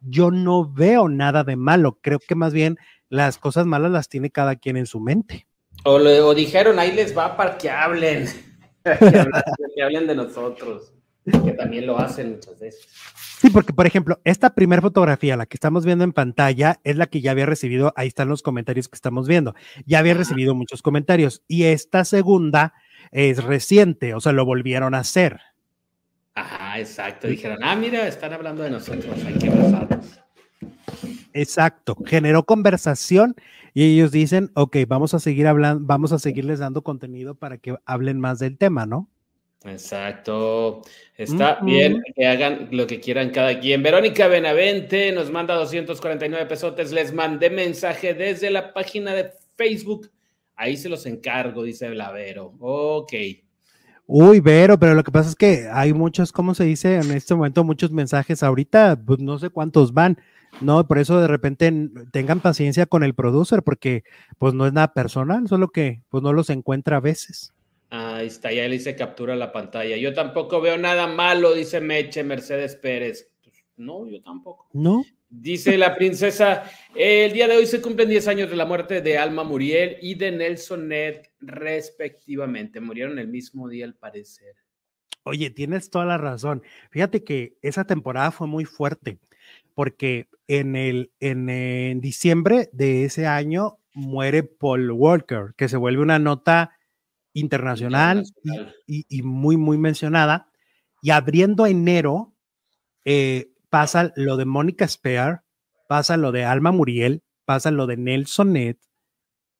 Yo no veo nada de malo, creo que más bien las cosas malas las tiene cada quien en su mente. O, dijeron, ahí les va para [LAUGHS] que hablen, que hablen de nosotros, que también lo hacen muchas veces. Sí, porque por ejemplo, esta primera fotografía, la que estamos viendo en pantalla, es la que ya había recibido, ahí están los comentarios que estamos viendo, ya había recibido muchos comentarios. Y esta segunda es reciente, o sea, lo volvieron a hacer. Ajá, exacto. Dijeron, ah, mira, están hablando de nosotros, hay que. Exacto, generó conversación y ellos dicen, ok, vamos a seguir hablando, vamos a seguirles dando contenido para que hablen más del tema, ¿no? Exacto. Está bien que hagan lo que quieran cada quien. Verónica Benavente nos manda 249 pesotes. Les mandé mensaje desde la página de Facebook. Ahí se los encargo, dice Vero. Ok. Uy, Vero, pero lo que pasa es que hay muchos, ¿cómo se dice en este momento? Muchos mensajes ahorita, pues no sé cuántos van. No, por eso de repente tengan paciencia con el producer, porque pues no es nada personal, solo que pues no los encuentra a veces. Ahí está, ya le dice captura la pantalla. Yo tampoco veo nada malo, dice Meche Mercedes Pérez. Pues, no, yo tampoco. No. Dice la princesa, el día de hoy se cumplen 10 años de la muerte de Alma Muriel y de Nelson Ned, respectivamente. Murieron el mismo día, al parecer. Oye, tienes toda la razón. Fíjate que esa temporada fue muy fuerte, porque en, el, en, en diciembre de ese año muere Paul Walker, que se vuelve una nota internacional, Y, muy, muy mencionada. Y abriendo enero, eh, pasa lo de Mónica Spear, pasa lo de Alma Muriel, pasa lo de Nelson Ned,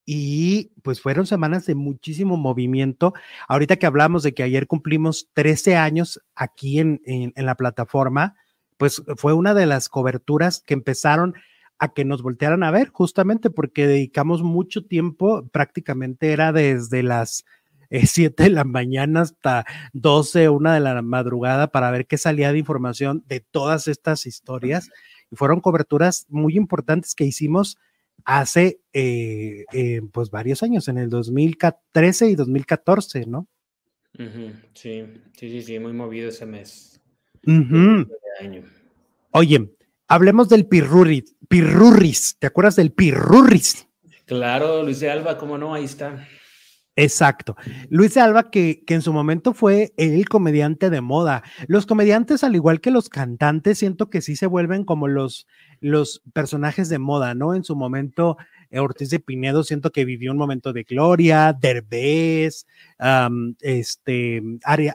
y pues fueron semanas de muchísimo movimiento. Ahorita que hablamos de que ayer cumplimos 13 años aquí en, en, en, la plataforma, pues fue una de las coberturas que empezaron a que nos voltearan a ver, justamente porque dedicamos mucho tiempo, prácticamente era desde las 7 de la mañana hasta 12, 1 de la madrugada para ver qué salía de información de todas estas historias. Y fueron coberturas muy importantes que hicimos hace eh, eh, pues varios años, en el 2013 y 2014, ¿no? Sí, sí, sí, sí, muy movido ese mes. Oye, hablemos del pirurris, ¿te acuerdas del pirurris? Claro, Luis de Alba, cómo no, ahí está. Exacto. Luis Alba, que, que, en su momento fue el comediante de moda. Los comediantes, al igual que los cantantes, siento que sí se vuelven como los, los personajes de moda, ¿no? En su momento Ortiz de Pinedo siento que vivió un momento de gloria, Derbez, este,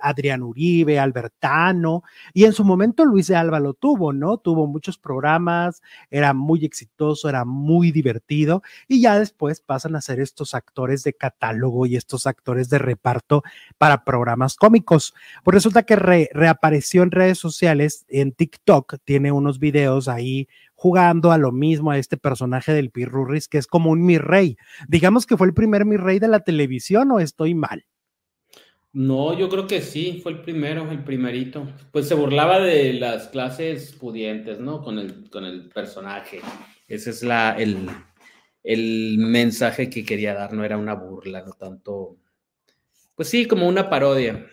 Adrián Uribe, Albertano, y en su momento Luis de Alba lo tuvo, ¿no? Tuvo muchos programas, era muy exitoso, era muy divertido, y ya después pasan a ser estos actores de catálogo y estos actores de reparto para programas cómicos. Pues resulta que reapareció en redes sociales, en TikTok, tiene unos videos ahí jugando a lo mismo a este personaje del Pirurris, que es como un mi rey. Digamos que fue el primer mi rey de la televisión o estoy mal. No, yo creo que sí, fue el primero, el primerito. Pues se burlaba de las clases pudientes, ¿no? Con el, con el personaje. Ese es la, el, el mensaje que quería dar, no era una burla, no tanto. Pues sí, como una parodia.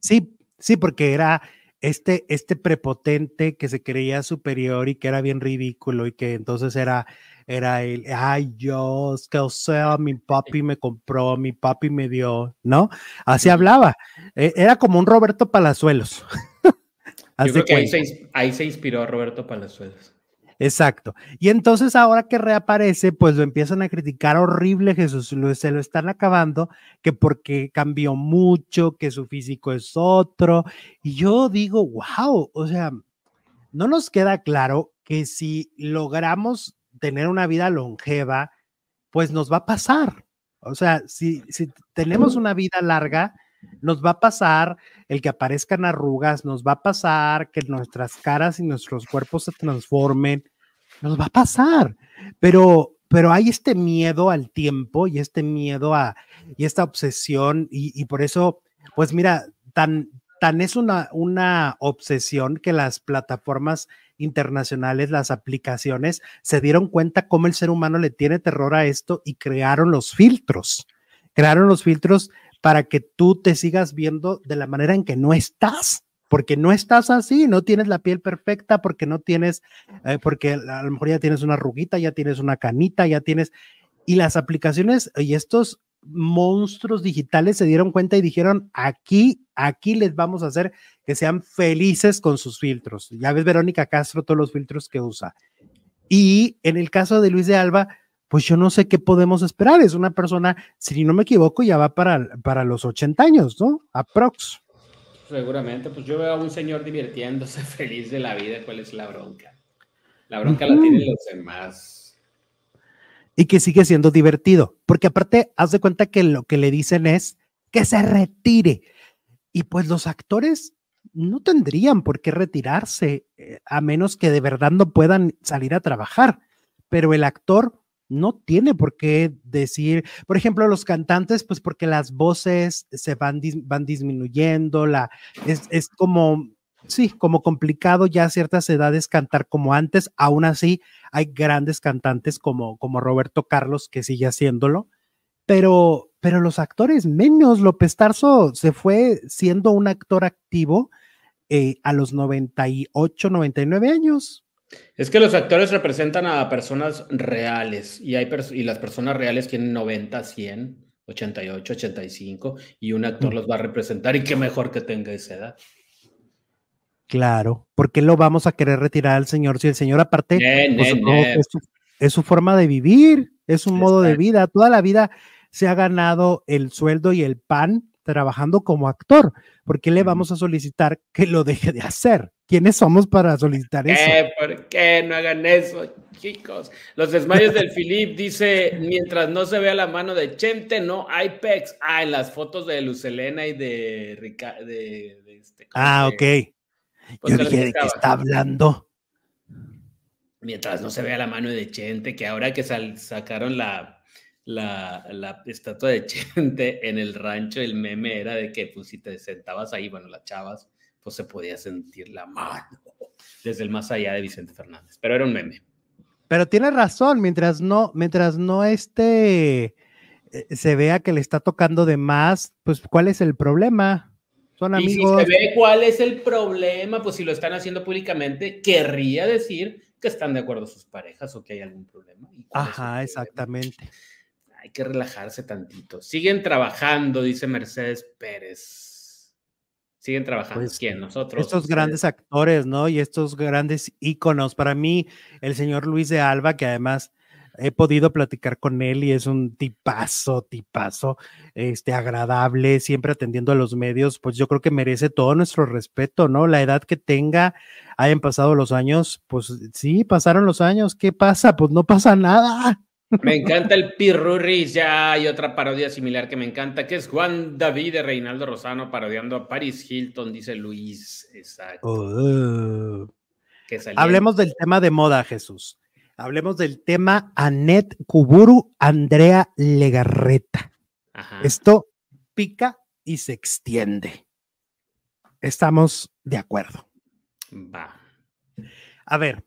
Sí, sí, porque era este, este prepotente que se creía superior y que era bien ridículo y que entonces era, era el, ay, yo, que o sea, mi papi me compró, mi papi me dio, ¿no? Así hablaba. E, era como un Roberto Palazuelos. [LAUGHS] yo creo que ahí se, ahí se inspiró Roberto Palazuelos. Exacto. Y entonces ahora que reaparece, pues lo empiezan a criticar horrible Jesús, se lo están acabando, que porque cambió mucho, que su físico es otro. Y yo digo, wow, o sea, no nos queda claro que si logramos tener una vida longeva, pues nos va a pasar. O sea, si, si tenemos una vida larga, Nos va a pasar el que aparezcan arrugas, nos va a pasar que nuestras caras y nuestros cuerpos se transformen, nos va a pasar, pero, pero hay este miedo al tiempo y este miedo a, y esta obsesión, y, por eso, pues mira, tan, tan es una, una obsesión que las plataformas internacionales, las aplicaciones, se dieron cuenta cómo el ser humano le tiene terror a esto y crearon los filtros. Crearon los filtros para que tú te sigas viendo de la manera en que no estás, porque no estás así, no tienes la piel perfecta, porque no tienes, eh, porque a lo mejor ya tienes una ruguita, ya tienes una canita, ya tienes, y las aplicaciones y estos monstruos digitales se dieron cuenta y dijeron, aquí, aquí les vamos a hacer que sean felices con sus filtros. Ya ves Verónica Castro, todos los filtros que usa. Y en el caso de Luis de Alba, pues yo no sé qué podemos esperar. Es una persona, si no me equivoco, ya va para, para los 80 años, ¿no? Aprox. Seguramente, pues yo veo a un señor divirtiéndose [LAUGHS] feliz de la vida. ¿Cuál es la bronca? La bronca la tienen los demás. Y que sigue siendo divertido, porque aparte, haz de cuenta que lo que le dicen es que se retire. Y pues los actores no tendrían por qué retirarse, eh, a menos que de verdad no puedan salir a trabajar. Pero el actor no tiene por qué decir, por ejemplo, los cantantes, pues porque las voces se van, van disminuyendo, la, es, es como, sí, como complicado ya a ciertas edades cantar como antes, aún así hay grandes cantantes como, como Roberto Carlos que sigue haciéndolo, pero, pero los actores menos, López Tarso se fue siendo un actor activo eh, a los 98, 99 años. Es que los actores representan a personas reales y, hay y las personas reales tienen 90, 100, 88, 85 y un actor los va a representar y qué mejor que tenga esa edad. Claro, porque lo vamos a querer retirar al señor si el señor aparte pues, Es, su, forma de vivir, es un modo de vida, toda la vida se ha ganado el sueldo y el pan trabajando como actor. ¿Por qué le vamos a solicitar que lo deje de hacer? ¿Quiénes somos para solicitar eso? ¿Por qué no hagan eso, chicos? Los desmayos del Philip dice, mientras no se vea la mano de Chente, no hay pecs. Ah, en las fotos de Lucelena y de, Rica, de, este, Ah, ok. Pues Yo dije, ¿de qué está hablando? Mientras no se vea la mano de Chente, que ahora que sacaron la la, la, estatua de [LAUGHS] Chente en el rancho, el meme era de que pues si te sentabas ahí, bueno, las chavas, pues se podía sentir la mano [LAUGHS] desde el más allá de Vicente Fernández, pero era un meme. Pero tiene razón, mientras no, mientras no este se vea que le está tocando de más, pues ¿cuál es el problema? Son amigos. Y si se ve cuál es el problema, pues si lo están haciendo públicamente, querría decir que están de acuerdo sus parejas o que hay algún problema. Ajá, exactamente hay que relajarse tantito. Siguen trabajando, dice Mercedes Pérez. Siguen trabajando. Pues, ¿Quién? Nosotros. Estos grandes actores, ¿no? Y estos grandes íconos. Para mí, el señor Luis de Alba, que además he podido platicar con él y es un tipazo, tipazo, este, agradable, siempre atendiendo a los medios, pues yo creo que merece todo nuestro respeto, ¿no? La edad que tenga, hayan pasado los años, pues sí, pasaron los años, ¿qué pasa? Pues no pasa nada. Me encanta el Pirurris, ya hay otra parodia similar que me encanta, que es Juan David de Reinaldo Rosano parodiando a Paris Hilton, dice Luis. Exacto. Oh. Hablemos del tema de moda, Jesús. Hablemos del tema Anet Kuburu, Andrea Legarreta. Esto pica y se extiende. Estamos de acuerdo. Va. A ver,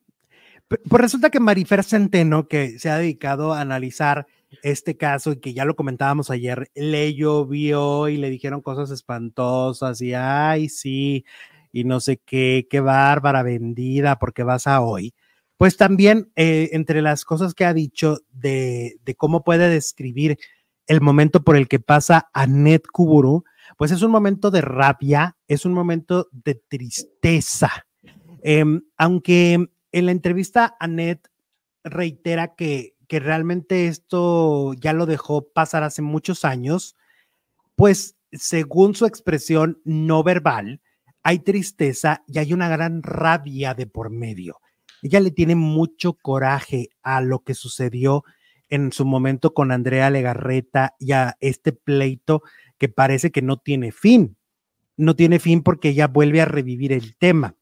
pues resulta que Marifer Centeno, que se ha dedicado a analizar este caso y que ya lo comentábamos ayer, le llovió y le dijeron cosas espantosas y ay, sí, y no sé qué, qué bárbara vendida, porque vas a hoy. Pues también eh, entre las cosas que ha dicho de, cómo puede describir el momento por el que pasa Annette Kuburu, pues es un momento de rabia, es un momento de tristeza. Em, aunque en la entrevista, Annette reitera que, que realmente esto ya lo dejó pasar hace muchos años, pues según su expresión no verbal, hay tristeza y hay una gran rabia de por medio. Ella le tiene mucho coraje a lo que sucedió en su momento con Andrea Legarreta y a este pleito que parece que no tiene fin. No tiene fin porque ella vuelve a revivir el tema.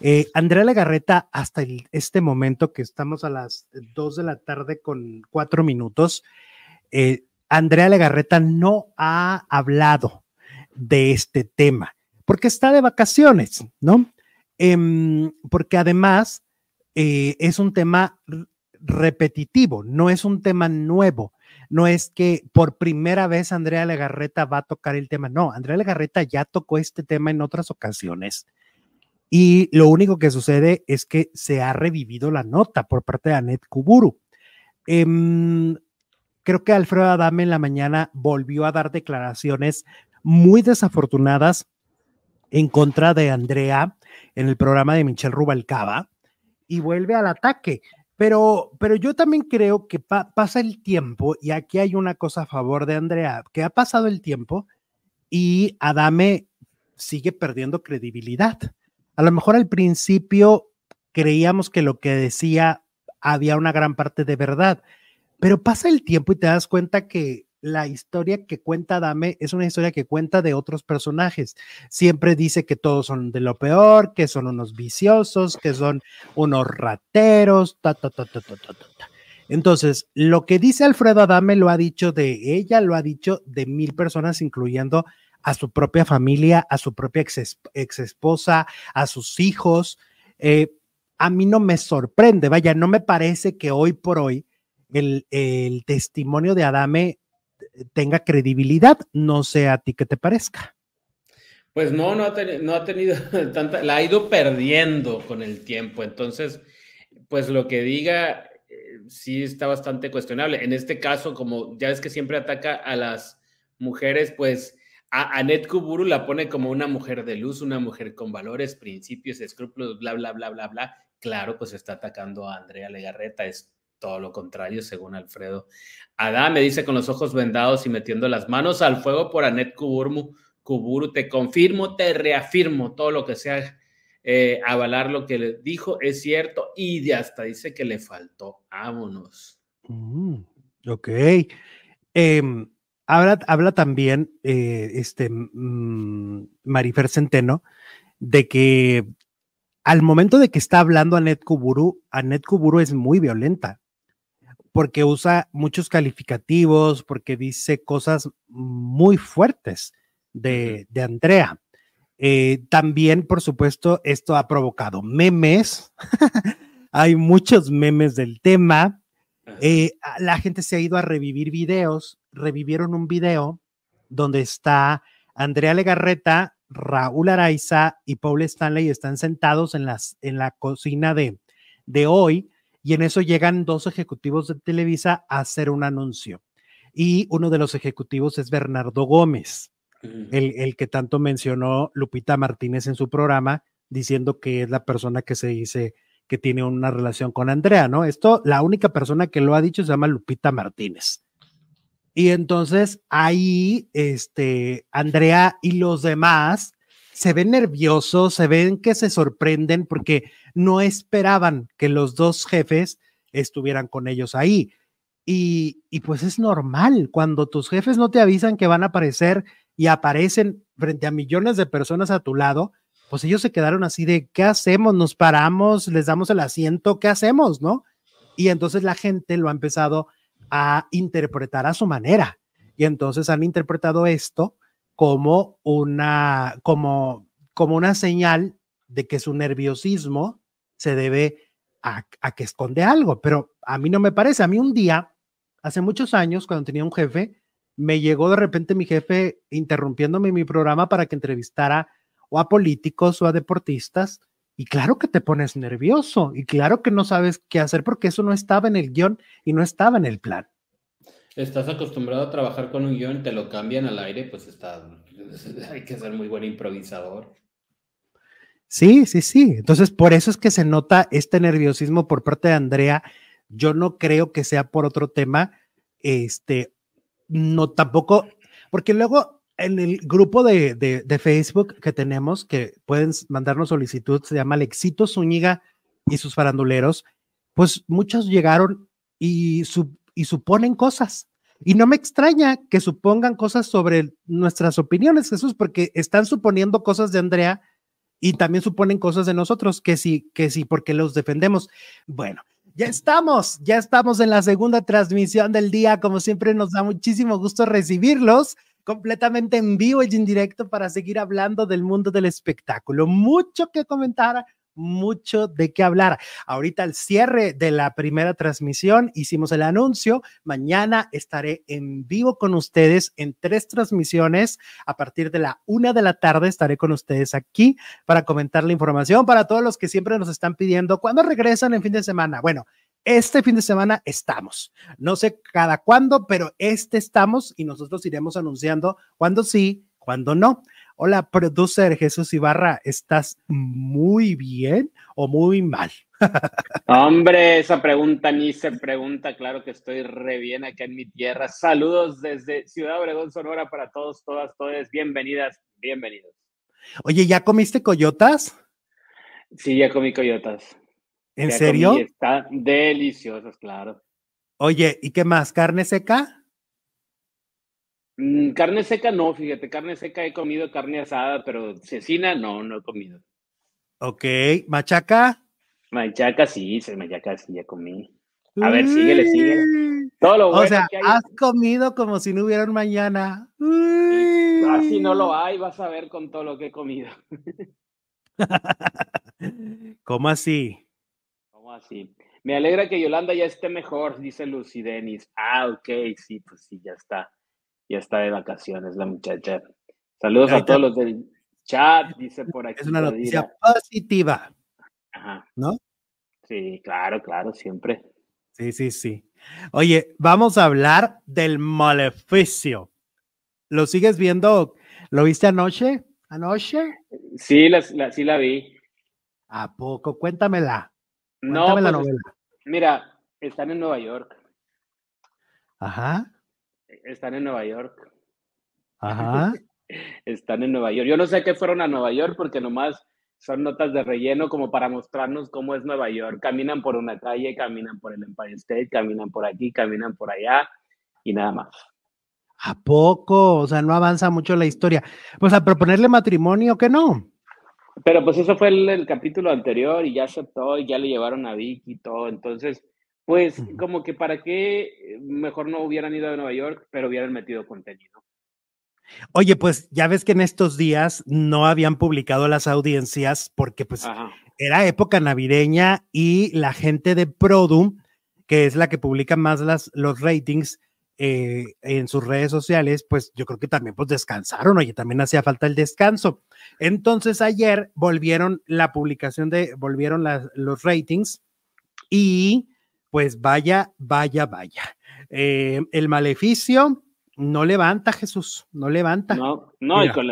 Eh, Andrea Legarreta, hasta este momento que estamos a las 2 de la tarde con cuatro minutos, eh, Andrea Legarreta no ha hablado de este tema porque está de vacaciones, ¿no? Em, porque además eh, es un tema repetitivo, no es un tema nuevo. No es que por primera vez Andrea Legarreta va a tocar el tema. No, Andrea Legarreta ya tocó este tema en otras ocasiones. Y lo único que sucede es que se ha revivido la nota por parte de Anet Kuburu. Em, creo que Alfredo Adame en la mañana volvió a dar declaraciones muy desafortunadas en contra de Andrea en el programa de Michelle Rubalcaba y vuelve al ataque. Pero, pero yo también creo que pasa el tiempo y aquí hay una cosa a favor de Andrea, que ha pasado el tiempo y Adame sigue perdiendo credibilidad. A lo mejor al principio creíamos que lo que decía había una gran parte de verdad, pero pasa el tiempo y te das cuenta que la historia que cuenta Dame es una historia que cuenta de otros personajes. Siempre dice que todos son de lo peor, que son unos viciosos, que son unos rateros, ta, ta, ta, ta, ta, ta, ta. Entonces, lo que dice Alfredo Adame lo ha dicho de ella, lo ha dicho de mil personas, incluyendo a su propia familia, a su propia ex, esposa, a sus hijos. Eh, a mí no me sorprende, vaya, no me parece que hoy por hoy el, el testimonio de Adame tenga credibilidad. No sé a ti qué te parezca. Pues no, no ha, no ha tenido [LAUGHS] tanta, la ha ido perdiendo con el tiempo. Entonces, pues lo que diga eh, sí está bastante cuestionable. En este caso, como ya es que siempre ataca a las mujeres, pues a Anet Kuburu la pone como una mujer de luz, una mujer con valores, principios, escrúpulos, bla, bla, bla, bla, bla. Claro, pues está atacando a Andrea Legarreta. Es todo lo contrario, según Alfredo. Adá me dice con los ojos vendados y metiendo las manos al fuego por Anet Kuburmu. Kuburu, te confirmo, te reafirmo todo lo que sea eh, avalar lo que le dijo es cierto y hasta dice que le faltó. Vámonos. Mm, ok. Em, habla, habla, también eh, este mm, Marifer Centeno de que al momento de que está hablando Anet Kuburu, Anet Kuburu es muy violenta porque usa muchos calificativos, porque dice cosas muy fuertes de, Andrea. Eh, también, por supuesto, esto ha provocado memes. [LAUGHS] Hay muchos memes del tema. Eh, la gente se ha ido a revivir videos. Revivieron un video donde está Andrea Legarreta, Raúl Araiza y Paul Stanley están sentados en, las, en la cocina de, de hoy y en eso llegan dos ejecutivos de Televisa a hacer un anuncio. Y uno de los ejecutivos es Bernardo Gómez, el, que tanto mencionó Lupita Martínez en su programa, diciendo que es la persona que se dice que tiene una relación con Andrea, ¿no? Esto, la única persona que lo ha dicho se llama Lupita Martínez. Y entonces ahí, este, Andrea y los demás se ven nerviosos, se ven que se sorprenden porque no esperaban que los dos jefes estuvieran con ellos ahí. Y, pues es normal, cuando tus jefes no te avisan que van a aparecer y aparecen frente a millones de personas a tu lado, pues ellos se quedaron así de, ¿qué hacemos? ¿Nos paramos? ¿Les damos el asiento? ¿Qué hacemos? ¿No? Y entonces la gente lo ha empezado a interpretar a su manera. Y entonces han interpretado esto como una, como, como una señal de que su nerviosismo se debe a, que esconde algo, pero a mí no me parece. A mí un día, hace muchos años, cuando tenía un jefe, me llegó de repente mi jefe interrumpiéndome mi programa para que entrevistara o a políticos o a deportistas. Y claro que te pones nervioso y claro que no sabes qué hacer porque eso no estaba en el guion y no estaba en el plan estás acostumbrado a trabajar con un guion, te lo cambian al aire, pues está, [LAUGHS] hay que ser muy buen improvisador. Sí, sí, sí. Entonces, por eso es que se nota este nerviosismo por parte de Andrea. Yo no creo que sea por otro tema. Este, no tampoco, porque luego en el grupo de, Facebook que tenemos, que pueden mandarnos solicitud, se llama Lexito Zúñiga y sus faranduleros, pues muchos llegaron y, y suponen cosas Y no me extraña que supongan cosas sobre nuestras opiniones, Jesús, porque están suponiendo cosas de Andrea y también suponen cosas de nosotros, que sí, que sí, porque los defendemos. Bueno, ya estamos, ya estamos en la segunda transmisión del día. Como siempre, nos da muchísimo gusto recibirlos completamente en vivo y en directo para seguir hablando del mundo del espectáculo. Mucho que comentar, mucho de qué hablar. Ahorita al cierre de la primera transmisión hicimos el anuncio. Mañana estaré en vivo con ustedes en tres transmisiones. A partir de la una de la tarde estaré con ustedes aquí para comentar la información para todos los que siempre nos están pidiendo cuándo regresan en fin de semana. Bueno, este fin de semana estamos. No sé cada cuándo, pero este estamos y nosotros iremos anunciando cuándo sí, cuándo no. Hola, producer Jesús Ibarra, ¿estás muy bien o muy mal? [LAUGHS] Hombre, esa pregunta ni se pregunta. Claro que estoy re bien acá en mi tierra. Saludos desde Ciudad Obregón, Sonora para todos, todas, todas. Bienvenidas, bienvenidos. Oye, ¿ya comiste coyotas? Sí, ya comí coyotas. ¿En serio? Están deliciosas, claro. Oye, ¿y qué más? ¿Carne seca? Mm, carne seca no, fíjate, carne seca he comido carne asada, pero cecina no, no he comido. Ok, machaca. Machaca sí, se machaca sí, ya comí. A ver, síguele, síguele. Todo lo bueno o sea, has comido como si no hubiera un mañana. Así no lo hay, vas a ver con todo lo que he comido. [LAUGHS] ¿Cómo así? ¿Cómo así? Me alegra que Yolanda ya esté mejor, dice Lucy Denis. Ah, ok, sí, pues sí, ya está ya está de vacaciones la muchacha. Saludos a todos los del chat, dice por aquí. Es una noticia positiva. Ajá. ¿No? Sí, claro, claro, siempre. Sí, sí, sí. Oye, vamos a hablar del maleficio. ¿Lo sigues viendo? ¿Lo viste anoche? ¿Anoche? Sí, la, sí la vi. ¿A poco? Cuéntamela. No, la pues, novela. Mira, están en Nueva York. Ajá. Están en Nueva York. Ajá. [LAUGHS] Están en Nueva York. Yo no sé qué fueron a Nueva York porque nomás son notas de relleno como para mostrarnos cómo es Nueva York. Caminan por una calle, caminan por el Empire State, caminan por aquí, caminan por allá y nada más. ¿A poco? O sea, no avanza mucho la historia. Pues a proponerle matrimonio, que no. Pero pues eso fue el, el, capítulo anterior y ya aceptó y ya le llevaron a Vicky y todo. Entonces, pues como que para qué mejor no hubieran ido a Nueva York, pero hubieran metido contenido. Oye, pues ya ves que en estos días no habían publicado las audiencias porque pues era época navideña y la gente de Produm, que es la que publica más las, los ratings eh, en sus redes sociales, pues yo creo que también pues descansaron, oye, también hacía falta el descanso. Entonces ayer volvieron la publicación de, volvieron los ratings y pues vaya, vaya, vaya. Eh, el maleficio no levanta, Jesús, no levanta. No, no, y con,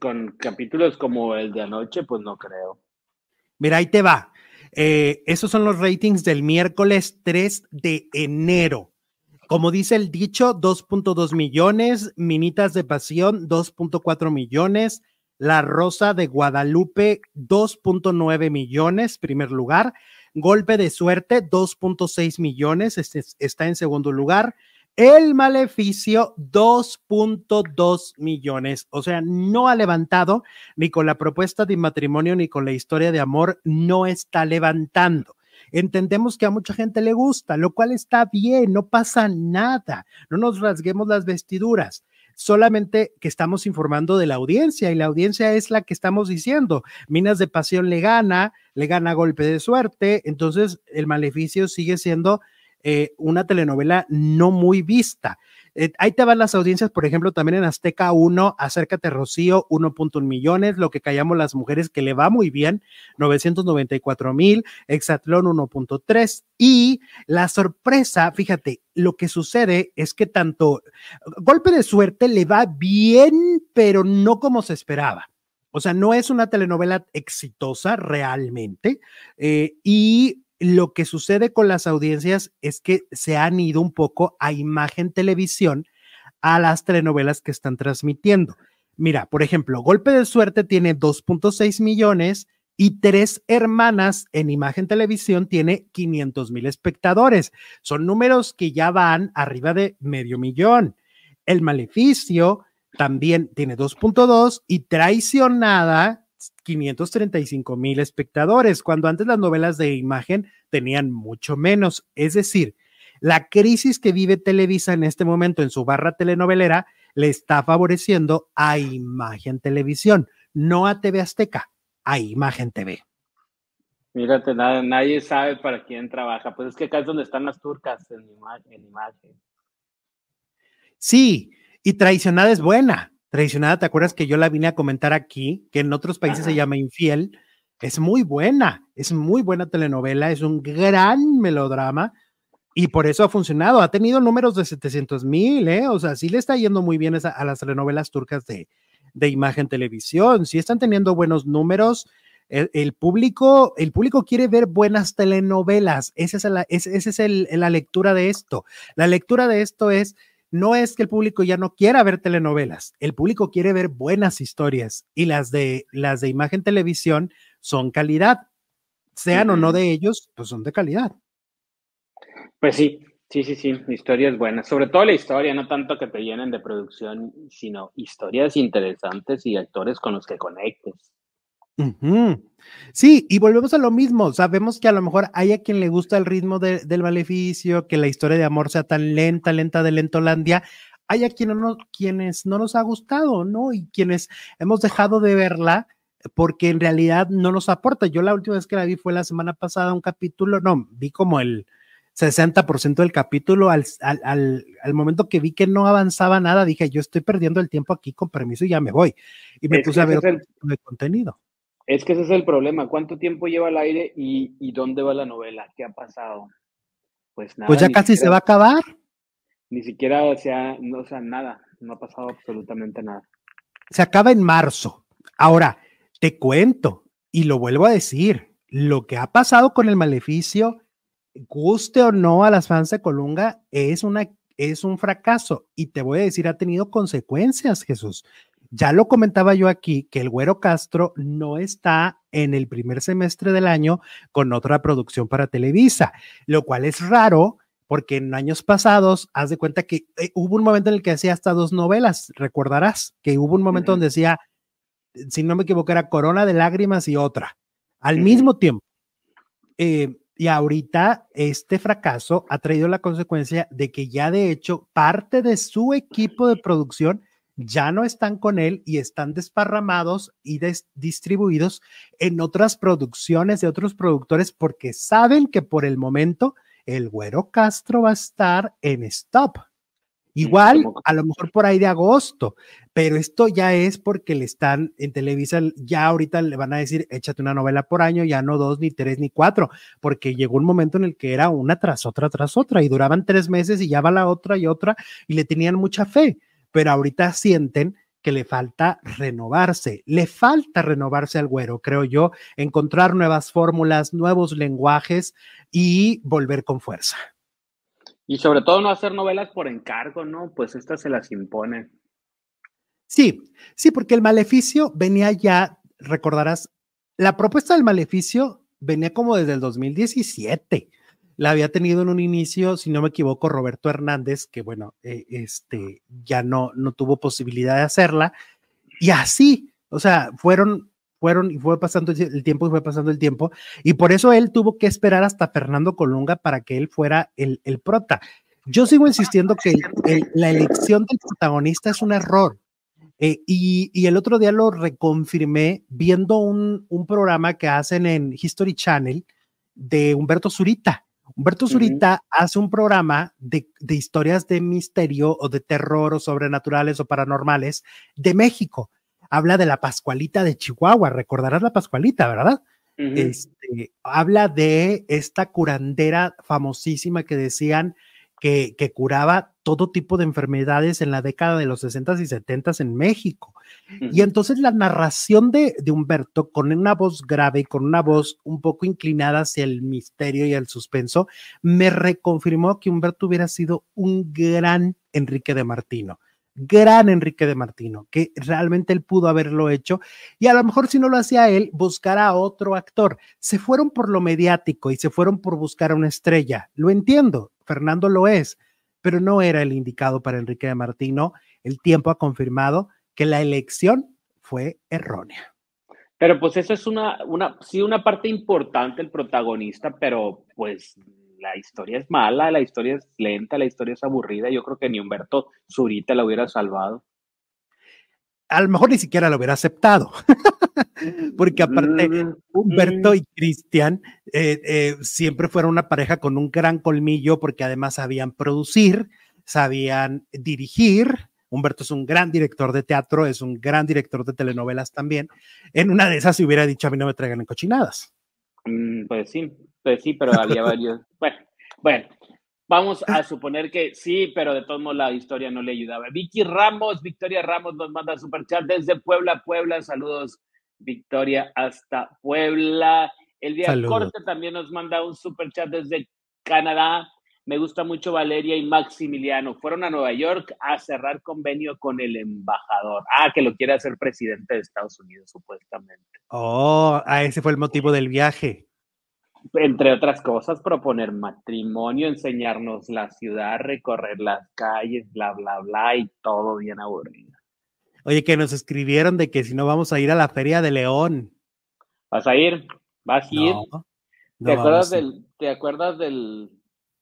con, capítulos como el de anoche, pues no creo. Mira, ahí te va. Eh, esos son los ratings del miércoles 3 de enero. Como dice el dicho, 2.2 millones, Minitas de Pasión, 2.4 millones, La Rosa de Guadalupe, 2.9 millones, primer lugar, Golpe de suerte, 2.6 millones, este está en segundo lugar. El maleficio, 2.2 millones. O sea, no ha levantado ni con la propuesta de matrimonio ni con la historia de amor, no está levantando. Entendemos que a mucha gente le gusta, lo cual está bien, no pasa nada. No nos rasguemos las vestiduras solamente que estamos informando de la audiencia y la audiencia es la que estamos diciendo. Minas de Pasión le gana, le gana golpe de suerte, entonces el maleficio sigue siendo eh, una telenovela no muy vista. Eh, ahí te van las audiencias, por ejemplo, también en Azteca 1, Acércate Rocío, 1.1 millones, lo que callamos las mujeres, que le va muy bien, 994 mil, Exatlón 1.3 y la sorpresa, fíjate, lo que sucede es que tanto Golpe de Suerte le va bien, pero no como se esperaba. O sea, no es una telenovela exitosa realmente. Eh, y lo que sucede con las audiencias es que se han ido un poco a imagen televisión a las telenovelas que están transmitiendo. Mira, por ejemplo, Golpe de Suerte tiene 2.6 millones, y Tres Hermanas en Imagen Televisión tiene 500 mil espectadores. Son números que ya van arriba de medio millón. El Maleficio también tiene 2.2 y Traicionada 535 mil espectadores, cuando antes las novelas de imagen tenían mucho menos. Es decir, la crisis que vive Televisa en este momento en su barra telenovelera le está favoreciendo a Imagen Televisión, no a TV Azteca, a Imagen TV. Mírate, nadie sabe para quién trabaja. Pues es que acá es donde están las turcas en, imagen. Sí, y traicionada es buena. Traicionada, ¿te acuerdas que yo la vine a comentar aquí? Que en otros países se llama Infiel. Es muy buena, es muy buena telenovela, es un gran melodrama y por eso ha funcionado. Ha tenido números de 700 mil, ¿eh? O sea, sí le está yendo muy bien a, las telenovelas turcas de, de, imagen televisión. Sí están teniendo buenos números. El, público, el público quiere ver buenas telenovelas. Esa es, la, esa es el, la lectura de esto. La lectura de esto es, no es que el público ya no quiera ver telenovelas. El público quiere ver buenas historias y las de, las de imagen televisión son calidad. Sean o no de ellos, pues son de calidad. Pues sí, sí, sí, sí, historias buenas. Sobre todo la historia, no tanto que te llenen de producción, sino historias interesantes y actores con los que conectes. Sí, y volvemos a lo mismo. Sabemos que a lo mejor hay a quien le gusta el ritmo del maleficio, que la historia de amor sea tan lenta, lenta de Lentolandia. Hay a quien no, quienes no nos ha gustado, ¿no? Y quienes hemos dejado de verla porque en realidad no nos aporta. Yo la última vez que la vi fue la semana pasada, un capítulo, no, vi como el 60% del capítulo, al, al, al, momento que vi que no avanzaba nada, dije, yo estoy perdiendo el tiempo aquí con permiso y ya me voy. Y me puse a ver el, contenido. Es que ese es el problema, ¿cuánto tiempo lleva al aire y, y dónde va la novela? ¿Qué ha pasado? Pues nada. Pues ya casi se va a acabar. Ni siquiera se ha, no, o sea, nada, no ha pasado absolutamente nada. Se acaba en marzo. Ahora, te cuento y lo vuelvo a decir, lo que ha pasado con el maleficio guste o no a las fans de Colunga, es, una, es un fracaso. Y te voy a decir, ha tenido consecuencias, Jesús. Ya lo comentaba yo aquí, que el Güero Castro no está en el primer semestre del año con otra producción para Televisa, lo cual es raro porque en años pasados, haz de cuenta que eh, hubo un momento en el que hacía hasta dos novelas, recordarás que hubo un momento donde decía, si no me equivoco, era Corona de Lágrimas y otra, al mismo tiempo. Eh, y ahorita este fracaso ha traído la consecuencia de que ya de hecho parte de su equipo de producción ya no están con él y están desparramados y distribuidos en otras producciones de otros productores porque saben que por el momento el Güero Castro va a estar en stop. Igual, a lo mejor por ahí de agosto, pero esto ya es porque le están en Televisa, ya ahorita le van a decir, échate una novela por año, ya no dos, ni tres, ni cuatro, porque llegó un momento en el que era una tras otra, tras otra, y duraban tres meses y ya va la otra y otra, y le tenían mucha fe, pero ahorita sienten que le falta renovarse, le falta renovarse al güero, creo yo, encontrar nuevas fórmulas, nuevos lenguajes y volver con fuerza. Y sobre todo no hacer novelas por encargo, ¿no? Pues estas se las impone. Sí, sí, porque el maleficio venía ya, recordarás, la propuesta del maleficio venía como desde el 2017. La había tenido en un inicio, si no me equivoco, Roberto Hernández, que bueno, eh, este ya no, no tuvo posibilidad de hacerla. Y así, o sea, fueron fueron y fue pasando el tiempo y fue pasando el tiempo. Y por eso él tuvo que esperar hasta Fernando Colunga para que él fuera el, el prota. Yo sigo insistiendo que la elección del protagonista es un error. Eh, y, y, el otro día lo reconfirmé viendo un, un, programa que hacen en History Channel de Humberto Zurita. Humberto Zurita hace un programa de, de, historias de misterio o de terror o sobrenaturales o paranormales de México. Habla de la Pascualita de Chihuahua, recordarás la Pascualita, ¿verdad? este, habla de esta curandera famosísima que decían que, que, curaba todo tipo de enfermedades en la década de los 60 y 70 en México. Y entonces la narración de, de, Humberto con una voz grave y con una voz un poco inclinada hacia el misterio y el suspenso, me reconfirmó que Humberto hubiera sido un gran Enrique de Martino gran Enrique de Martino, que realmente él pudo haberlo hecho y a lo mejor si no lo hacía él, buscar a otro actor. Se fueron por lo mediático y se fueron por buscar a una estrella. Lo entiendo, Fernando lo es, pero no era el indicado para Enrique de Martino. El tiempo ha confirmado que la elección fue errónea. Pero pues eso es una, una, sí, una parte importante, el protagonista, pero pues la historia es mala, la historia es lenta, la historia es aburrida. Yo creo que ni Humberto Zurita la hubiera salvado. A lo mejor ni siquiera lo hubiera aceptado, [LAUGHS] porque aparte mm, Humberto y Cristian eh, eh, siempre fueron una pareja con un gran colmillo, porque además sabían producir, sabían dirigir, Humberto es un gran director de teatro, es un gran director de telenovelas también. En una de esas se hubiera dicho a mí no me traigan en cochinadas. Mm, pues sí, pues sí, pero había varios. [LAUGHS] Bueno, bueno, vamos a suponer que sí, pero de todos modos la historia no le ayudaba. Vicky Ramos, Victoria Ramos nos manda super chat desde Puebla, Puebla. Saludos, Victoria, hasta Puebla. El día corte también nos manda un super chat desde Canadá. Me gusta mucho Valeria y Maximiliano. Fueron a Nueva York a cerrar convenio con el embajador. Ah, que lo quiere hacer presidente de Estados Unidos, supuestamente. Oh, ah, ese fue el motivo del viaje. Entre otras cosas, proponer matrimonio, enseñarnos la ciudad, recorrer las calles, bla, bla, bla, y todo bien aburrido. Oye, que nos escribieron de que si no vamos a ir a la Feria de León. ¿Vas a ir? ¿Vas a ir? ¿Te, acuerdas del, ¿Te acuerdas del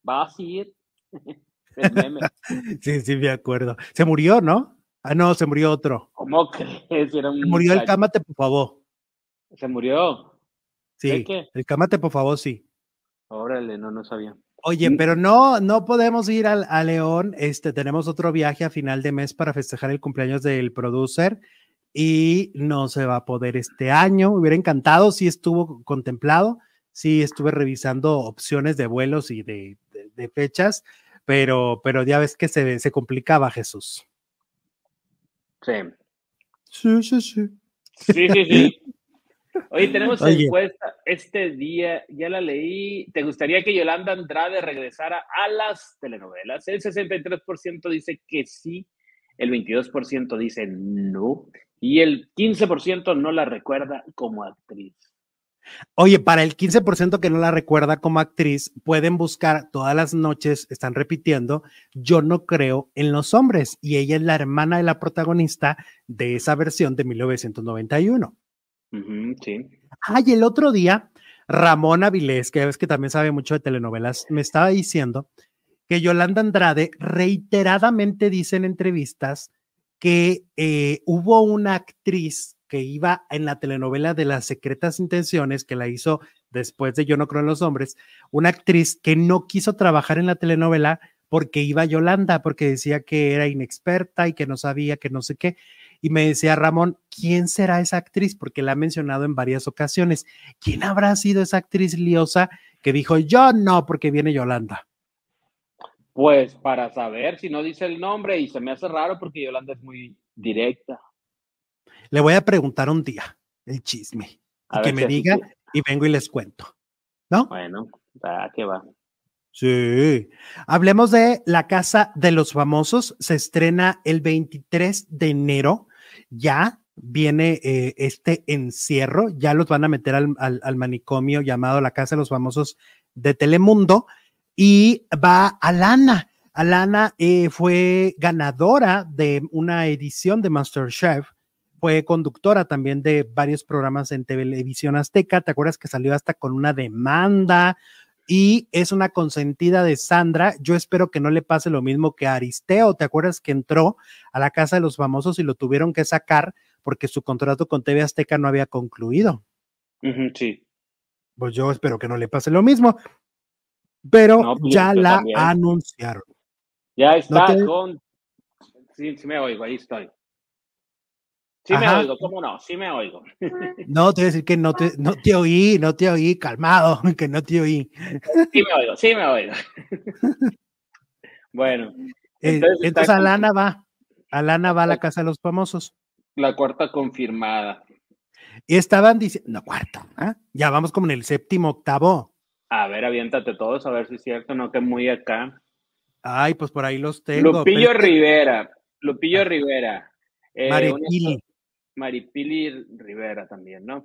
va a seguir. [LAUGHS] sí, sí, me acuerdo. Se murió, ¿no? Ah, no, se murió otro. ¿Cómo crees? se murió el cámate, por favor. ¿Se murió? Sí, el cámate, por favor, sí. Órale, no, no sabía. Oye, pero no, no podemos ir al, a León. Este, tenemos otro viaje a final de mes para festejar el cumpleaños del producer y no se va a poder este año. Me hubiera encantado si estuvo contemplado. Sí, estuve revisando opciones de vuelos y de, de fechas, pero, pero ya ves que se, se complicaba Jesús. Sí. Sí, sí, sí. Sí, sí, sí. Oye, tenemos encuesta este día, ya la leí. ¿Te gustaría que Yolanda Andrade regresara a las telenovelas? El 63% dice que sí, el 22% dice no, y el 15% no la recuerda como actriz. Oye, para el 15% que no la recuerda como actriz, pueden buscar todas las noches, están repitiendo, yo no creo en los hombres. Y ella es la hermana de la protagonista de esa versión de 1991. Sí. Ay, el otro día, Ramón Avilés, que ves que también sabe mucho de telenovelas, me estaba diciendo que Yolanda Andrade reiteradamente dice en entrevistas que eh, hubo una actriz que iba en la telenovela de las secretas intenciones, que la hizo después de Yo no creo en los hombres, una actriz que no quiso trabajar en la telenovela porque iba Yolanda, porque decía que era inexperta y que no sabía, que no sé qué. Y me decía Ramón, ¿quién será esa actriz? Porque la ha mencionado en varias ocasiones. ¿Quién habrá sido esa actriz liosa que dijo, yo no, porque viene Yolanda? Pues para saber si no dice el nombre y se me hace raro porque Yolanda es muy directa. Le voy a preguntar un día el chisme y que me diga y vengo y les cuento. ¿No? Bueno, ¿a qué va? Sí. Hablemos de La Casa de los Famosos. Se estrena el 23 de enero. Ya viene eh, este encierro. Ya los van a meter al, manicomio llamado La Casa de los Famosos de Telemundo. Y va Alana. Alana eh, fue ganadora de una edición de MasterChef fue conductora también de varios programas en televisión azteca. ¿Te acuerdas que salió hasta con una demanda? Y es una consentida de Sandra. Yo espero que no le pase lo mismo que a Aristeo. ¿Te acuerdas que entró a la casa de los famosos y lo tuvieron que sacar porque su contrato con TV Azteca no había concluido? sí. Pues yo espero que no le pase lo mismo. Pero pues ya la anunciaron. Ya está con. Sí, sí me oigo, ahí estoy. Sí me oigo, ¿cómo no? Sí me oigo. [LAUGHS] No, te voy a decir que no te, no te oí, no te oí, calmado, [LAUGHS] que no te oí. Sí me oigo, sí me oigo. Bueno. Eh, entonces, Alana va, Alana va a la casa de los famosos. La cuarta confirmada. Y estaban diciendo, no, cuarta, ¿ah? ya vamos como en el séptimo, octavo. A ver, aviéntate todos, a ver si es cierto, no que muy acá. Ay, pues por ahí los tengo. Lupillo Rivera, Lupillo Rivera. Eh, Maripili. Rivera también, ¿no?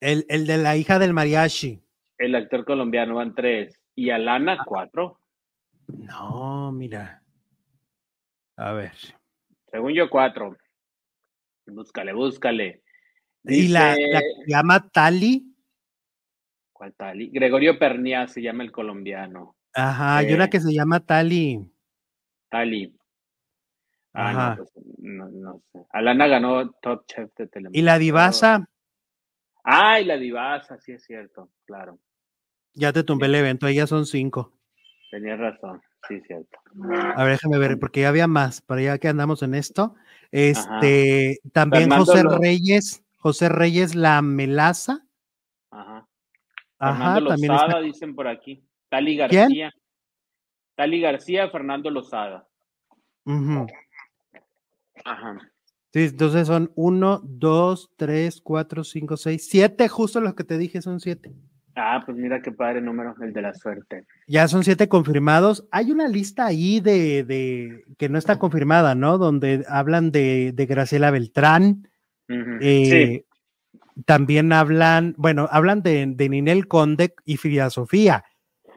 El, el, de la hija del mariachi. El actor colombiano van tres. ¿Y Alana cuatro? No, mira. A ver. Según yo, cuatro. Búscale, búscale. ¿Y la, la llama Tali? ¿Cuál Tali? Gregorio Pernia se llama el colombiano. Ajá, hay una eh, que se llama Tali. Tali. Ah, Ajá. Pues, no, no, sé. Alana ganó Top Chef de Telemundo. ¿Y la Divasa? Ah, y la Divasa, sí es cierto, claro. Ya te tumbé el evento, ahí ya son cinco. Tenías razón, sí, es cierto. A ver, déjame ver, porque ya había más, para ya que andamos en esto. Este, también José Reyes, José Reyes La Melaza. Ajá. Ajá, también Lozada, dicen por aquí. Tali García. Tali García, Fernando Lozada. Ajá. Sí, entonces son uno, dos, tres, cuatro, cinco, seis, siete, justo los que te dije son siete. Ah, pues mira qué padre número, el de la suerte. Ya son siete confirmados. Hay una lista ahí de, de que no está confirmada, ¿no? Donde hablan de, de Graciela Beltrán. Eh, también hablan, bueno, hablan de, de, Ninel Conde y Frida Sofía,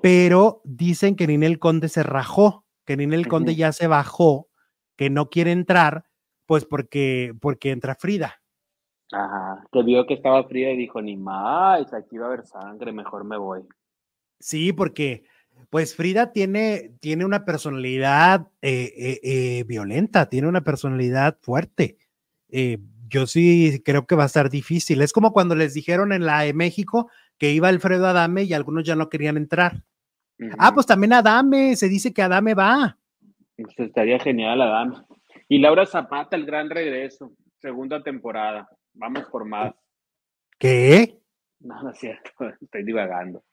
pero dicen que Ninel Conde se rajó, que Ninel Conde ya se bajó, que no quiere entrar, pues porque, porque entra Frida. Ajá, que vio que estaba fría y dijo, ni más, aquí va a haber sangre, mejor me voy. Sí, porque pues Frida tiene, tiene una personalidad eh, eh, eh, violenta, tiene una personalidad fuerte. yo sí creo que va a estar difícil. Es como cuando les dijeron en la de México que iba Alfredo Adame y algunos ya no querían entrar. Ah, pues también Adame, se dice que Adame va. Pues estaría genial Adame. Y Laura Zapata, el gran regreso, segunda temporada. Vamos por más. ¿Qué? No, no es cierto, [LAUGHS] estoy divagando.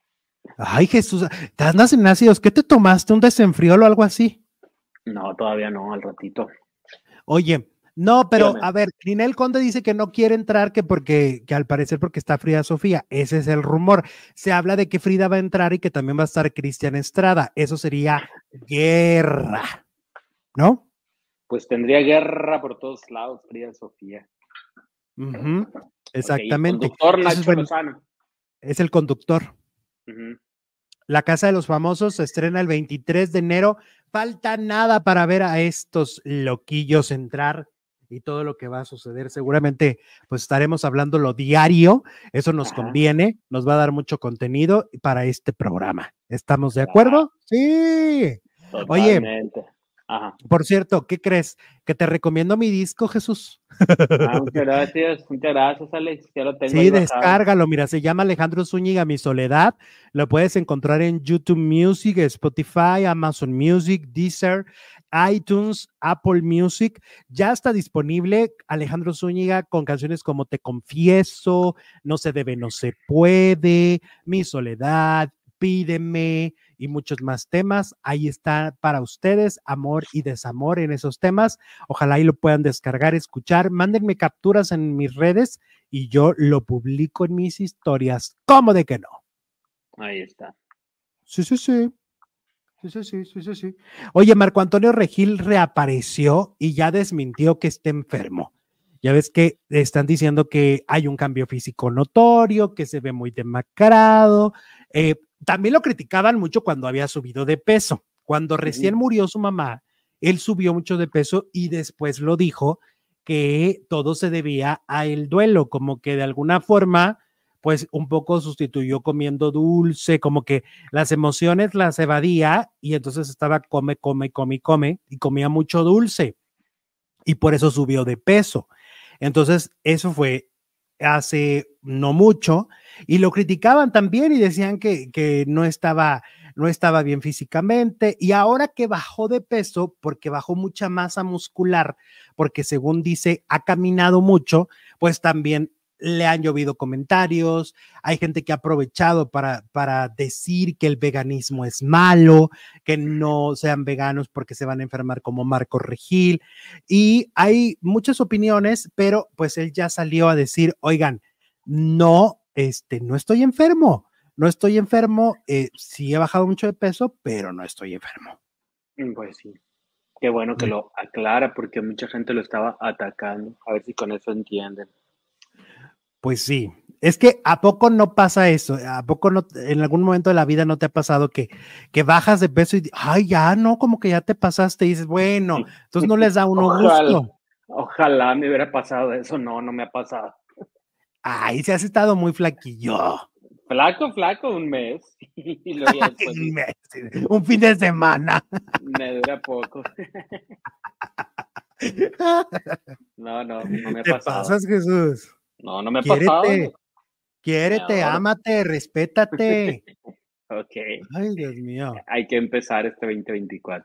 Ay, Jesús, ¿te andas en ácidos? ¿Qué te tomaste? ¿Un desenfrío o algo así? No, todavía no, al ratito. Oye, no, pero a ver, Ninel Conde dice que no quiere entrar, que porque, que al parecer porque está Frida Sofía. Ese es el rumor. Se habla de que Frida va a entrar y que también va a estar Cristian Estrada. Eso sería guerra, ¿no? Pues tendría guerra por todos lados, Frida Sofía. Exactamente. es, es, el conductor. La Casa de los Famosos se estrena el 23 de enero. Falta nada para ver a estos loquillos entrar y todo lo que va a suceder. Seguramente, pues estaremos hablando lo diario. Eso nos conviene, nos va a dar mucho contenido para este programa. ¿Estamos de acuerdo? Sí. Oye, por cierto, ¿qué crees? Que te recomiendo mi disco, Jesús. Ah, [LAUGHS] muchas gracias, muchas gracias, Alex. Ya lo tengo sí, descárgalo. Mira, se llama Alejandro Zúñiga, Mi Soledad. Lo puedes encontrar en YouTube Music, Spotify, Amazon Music, Deezer, iTunes, Apple Music. Ya está disponible Alejandro Zúñiga con canciones como Te Confieso, No se debe, no se puede, Mi Soledad, Pídeme y muchos más temas. Ahí está para ustedes, amor y desamor en esos temas. Ojalá ahí lo puedan descargar, escuchar. Mándenme capturas en mis redes y yo lo publico en mis historias. ¿Cómo de que no? Ahí está. Sí, sí, sí. Sí, sí, sí, sí, sí, sí. Oye, Marco Antonio Regil reapareció y ya desmintió que esté enfermo. Ya ves que están diciendo que hay un cambio físico notorio, que se ve muy demacrado. Eh, también lo criticaban mucho cuando había subido de peso. Cuando recién murió su mamá, él subió mucho de peso y después lo dijo que todo se debía a el duelo, como que de alguna forma, pues un poco sustituyó comiendo dulce, como que las emociones las evadía y entonces estaba come, come, come, come y comía mucho dulce y por eso subió de peso. Entonces, eso fue hace no mucho y lo criticaban también y decían que, que no estaba no estaba bien físicamente y ahora que bajó de peso porque bajó mucha masa muscular, porque según dice ha caminado mucho, pues también le han llovido comentarios, hay gente que ha aprovechado para, para decir que el veganismo es malo, que no sean veganos porque se van a enfermar como Marco Regil, y hay muchas opiniones, pero pues él ya salió a decir, oigan, no, este, no estoy enfermo, no estoy enfermo, eh, sí he bajado mucho de peso, pero no estoy enfermo. Mm, pues sí. Qué bueno que lo aclara porque mucha gente lo estaba atacando. A ver si con eso entienden. Pues sí, es que a poco no pasa eso, a poco no, en algún momento de la vida no te ha pasado que, que bajas de peso y, ay, ya no, como que ya te pasaste y dices, bueno, entonces no les da uno gusto. Ojalá me hubiera pasado eso, no, no me ha pasado. Ay, se has estado muy flaquillo. Flaco, flaco, un mes. [LAUGHS] [LAUGHS] un, mes un fin de semana. Me dura poco. [LAUGHS] No, no, no me ha ¿Te pasado. pasas, Jesús? No, no me ha pasado. quiérete, ahora. ámate, respétate. [LAUGHS] Ok, Ay, Dios mío. hay que empezar este 2024.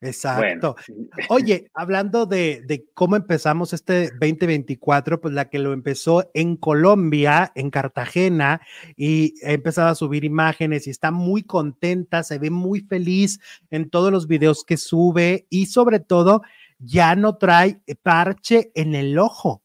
Exacto. Bueno, Oye, [LAUGHS] hablando de, de cómo empezamos este 2024, pues la que lo empezó en Colombia, en Cartagena, y ha empezado a subir imágenes y está muy contenta, se ve muy feliz en todos los videos que sube y sobre todo ya no trae parche en el ojo.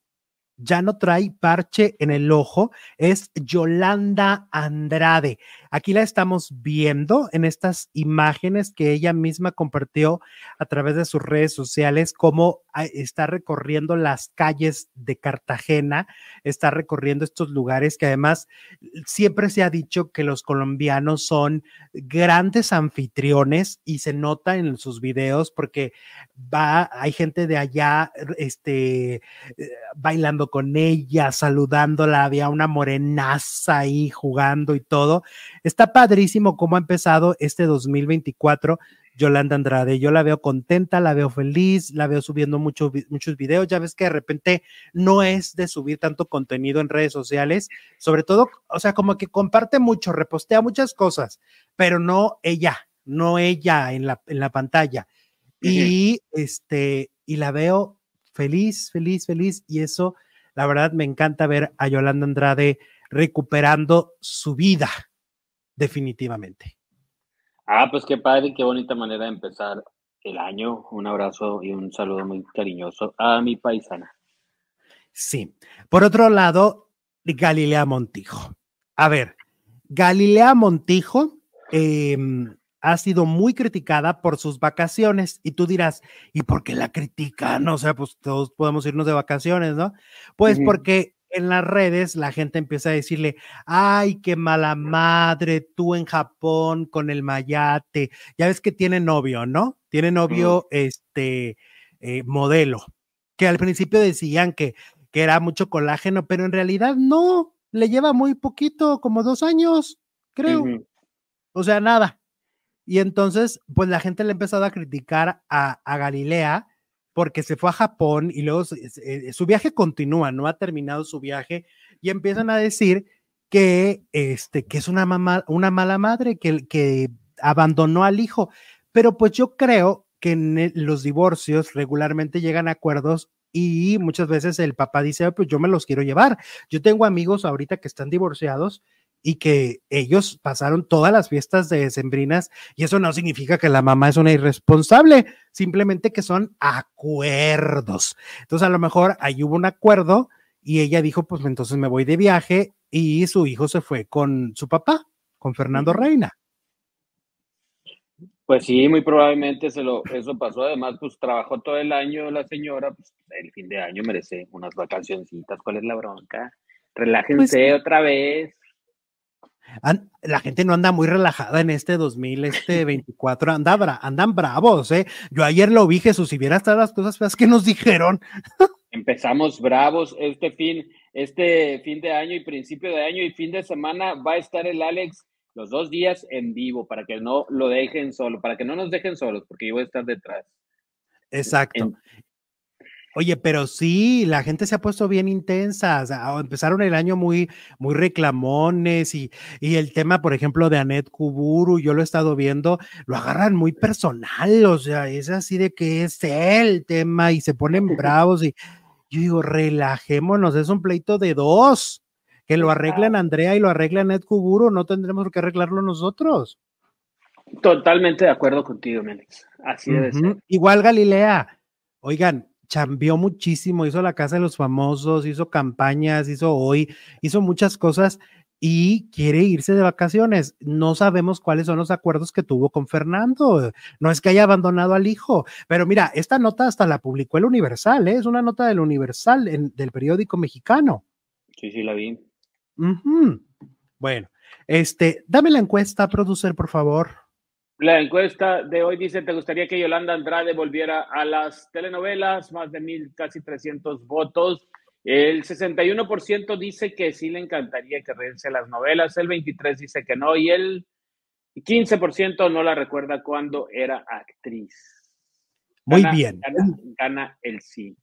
Ya no trae parche en el ojo, es Yolanda Andrade. Aquí la estamos viendo en estas imágenes que ella misma compartió a través de sus redes sociales, cómo ah, está recorriendo las calles de Cartagena, está recorriendo estos lugares que además siempre se ha dicho que los colombianos son grandes anfitriones y se nota en sus videos porque va, hay gente de allá, este, eh, con ella, saludándola, había una morenaza ahí jugando y todo. Está padrísimo cómo ha empezado este 2024 Yolanda Andrade. Yo la veo contenta, la veo feliz, la veo subiendo mucho, muchos videos. Ya ves que de repente no es de subir tanto contenido en redes sociales, sobre todo, o sea, como que comparte mucho, repostea muchas cosas, pero no ella, no ella en la, en la pantalla. Y este, y la veo feliz, feliz, feliz. Y eso, la verdad, me encanta ver a Yolanda Andrade recuperando su vida, definitivamente. ah, pues qué padre qué bonita manera de empezar el año. Un abrazo y un saludo muy cariñoso a mi paisana. Sí. Por otro lado, Galilea Montijo. A ver, Galilea Montijo em, ha sido muy criticada por sus vacaciones y tú dirás, ¿y por qué la critican? O sea, pues todos podemos irnos de vacaciones, ¿no? Pues porque en las redes la gente empieza a decirle, ay, qué mala madre, tú en Japón con el mayate. Ya ves que tiene novio, ¿no? Tiene novio, este, eh, modelo, que al principio decían que, que era mucho colágeno, pero en realidad no, le lleva muy poquito, como dos años, creo. O sea, nada. Y entonces, pues la gente le ha empezado a criticar a, a Galilea porque se fue a Japón y luego su viaje continúa, no ha terminado su viaje y empiezan a decir que, este, que es una, mamá, una mala madre, que, que abandonó al hijo. Pero pues yo creo que en los divorcios regularmente llegan a acuerdos y muchas veces el papá dice, "Ah, pues yo me los quiero llevar. Yo tengo amigos ahorita que están divorciados y que ellos pasaron todas las fiestas de sembrinas y eso no significa que la mamá es una irresponsable, simplemente que son acuerdos. Entonces a lo mejor ahí hubo un acuerdo y ella dijo, pues entonces me voy de viaje y su hijo se fue con su papá, con Fernando. Reina. Pues sí, muy probablemente se lo, eso pasó. Además, pues trabajó todo el año la señora, pues el fin de año merece unas vacacioncitas. ¿Cuál es la bronca? Relájense otra vez. La gente no anda muy relajada en este 2000, este [LAUGHS] 24, anda bra- andan bravos, ¿eh? Yo ayer lo vi, Jesús, si vieras todas las cosas feas que nos dijeron, [LAUGHS] Empezamos bravos este fin, este fin de año y principio de año y fin de semana va a estar el Alex los dos días en vivo para que no lo dejen solo, para que no nos dejen solos, porque yo voy a estar detrás. exacto. En- Oye, pero sí, la gente se ha puesto bien intensa. o sea, empezaron el año muy, muy reclamones y, y el tema, por ejemplo, de Anet Kuburu, yo lo he estado viendo, lo agarran muy personal. O sea, es así de que es el tema y se ponen [LAUGHS] bravos. Y yo digo, relajémonos, es un pleito de dos. Que lo arreglen Andrea y lo arregla Anet Kuburu, no tendremos qué arreglarlo nosotros. Totalmente de acuerdo contigo, Mélix. Así debe ser. Igual Galilea. Oigan, chambeó muchísimo, hizo la casa de los famosos, hizo campañas, hizo hoy, hizo muchas cosas y quiere irse de vacaciones. No sabemos cuáles son los acuerdos que tuvo con Fernando. No es que haya abandonado al hijo, pero mira, esta nota hasta la publicó el Universal, ¿eh? es una nota del Universal en, del periódico mexicano. Sí, sí, la vi. Bueno, este, dame la encuesta, producer, por favor. La encuesta de hoy dice, ¿te gustaría que Yolanda Andrade volviera a las telenovelas? Más de mil, casi 300 votos. El 61% dice que sí le encantaría que regrese a las novelas, el 23% dice que no y el 15% no la recuerda cuando era actriz. Muy bien. Gana, el sí.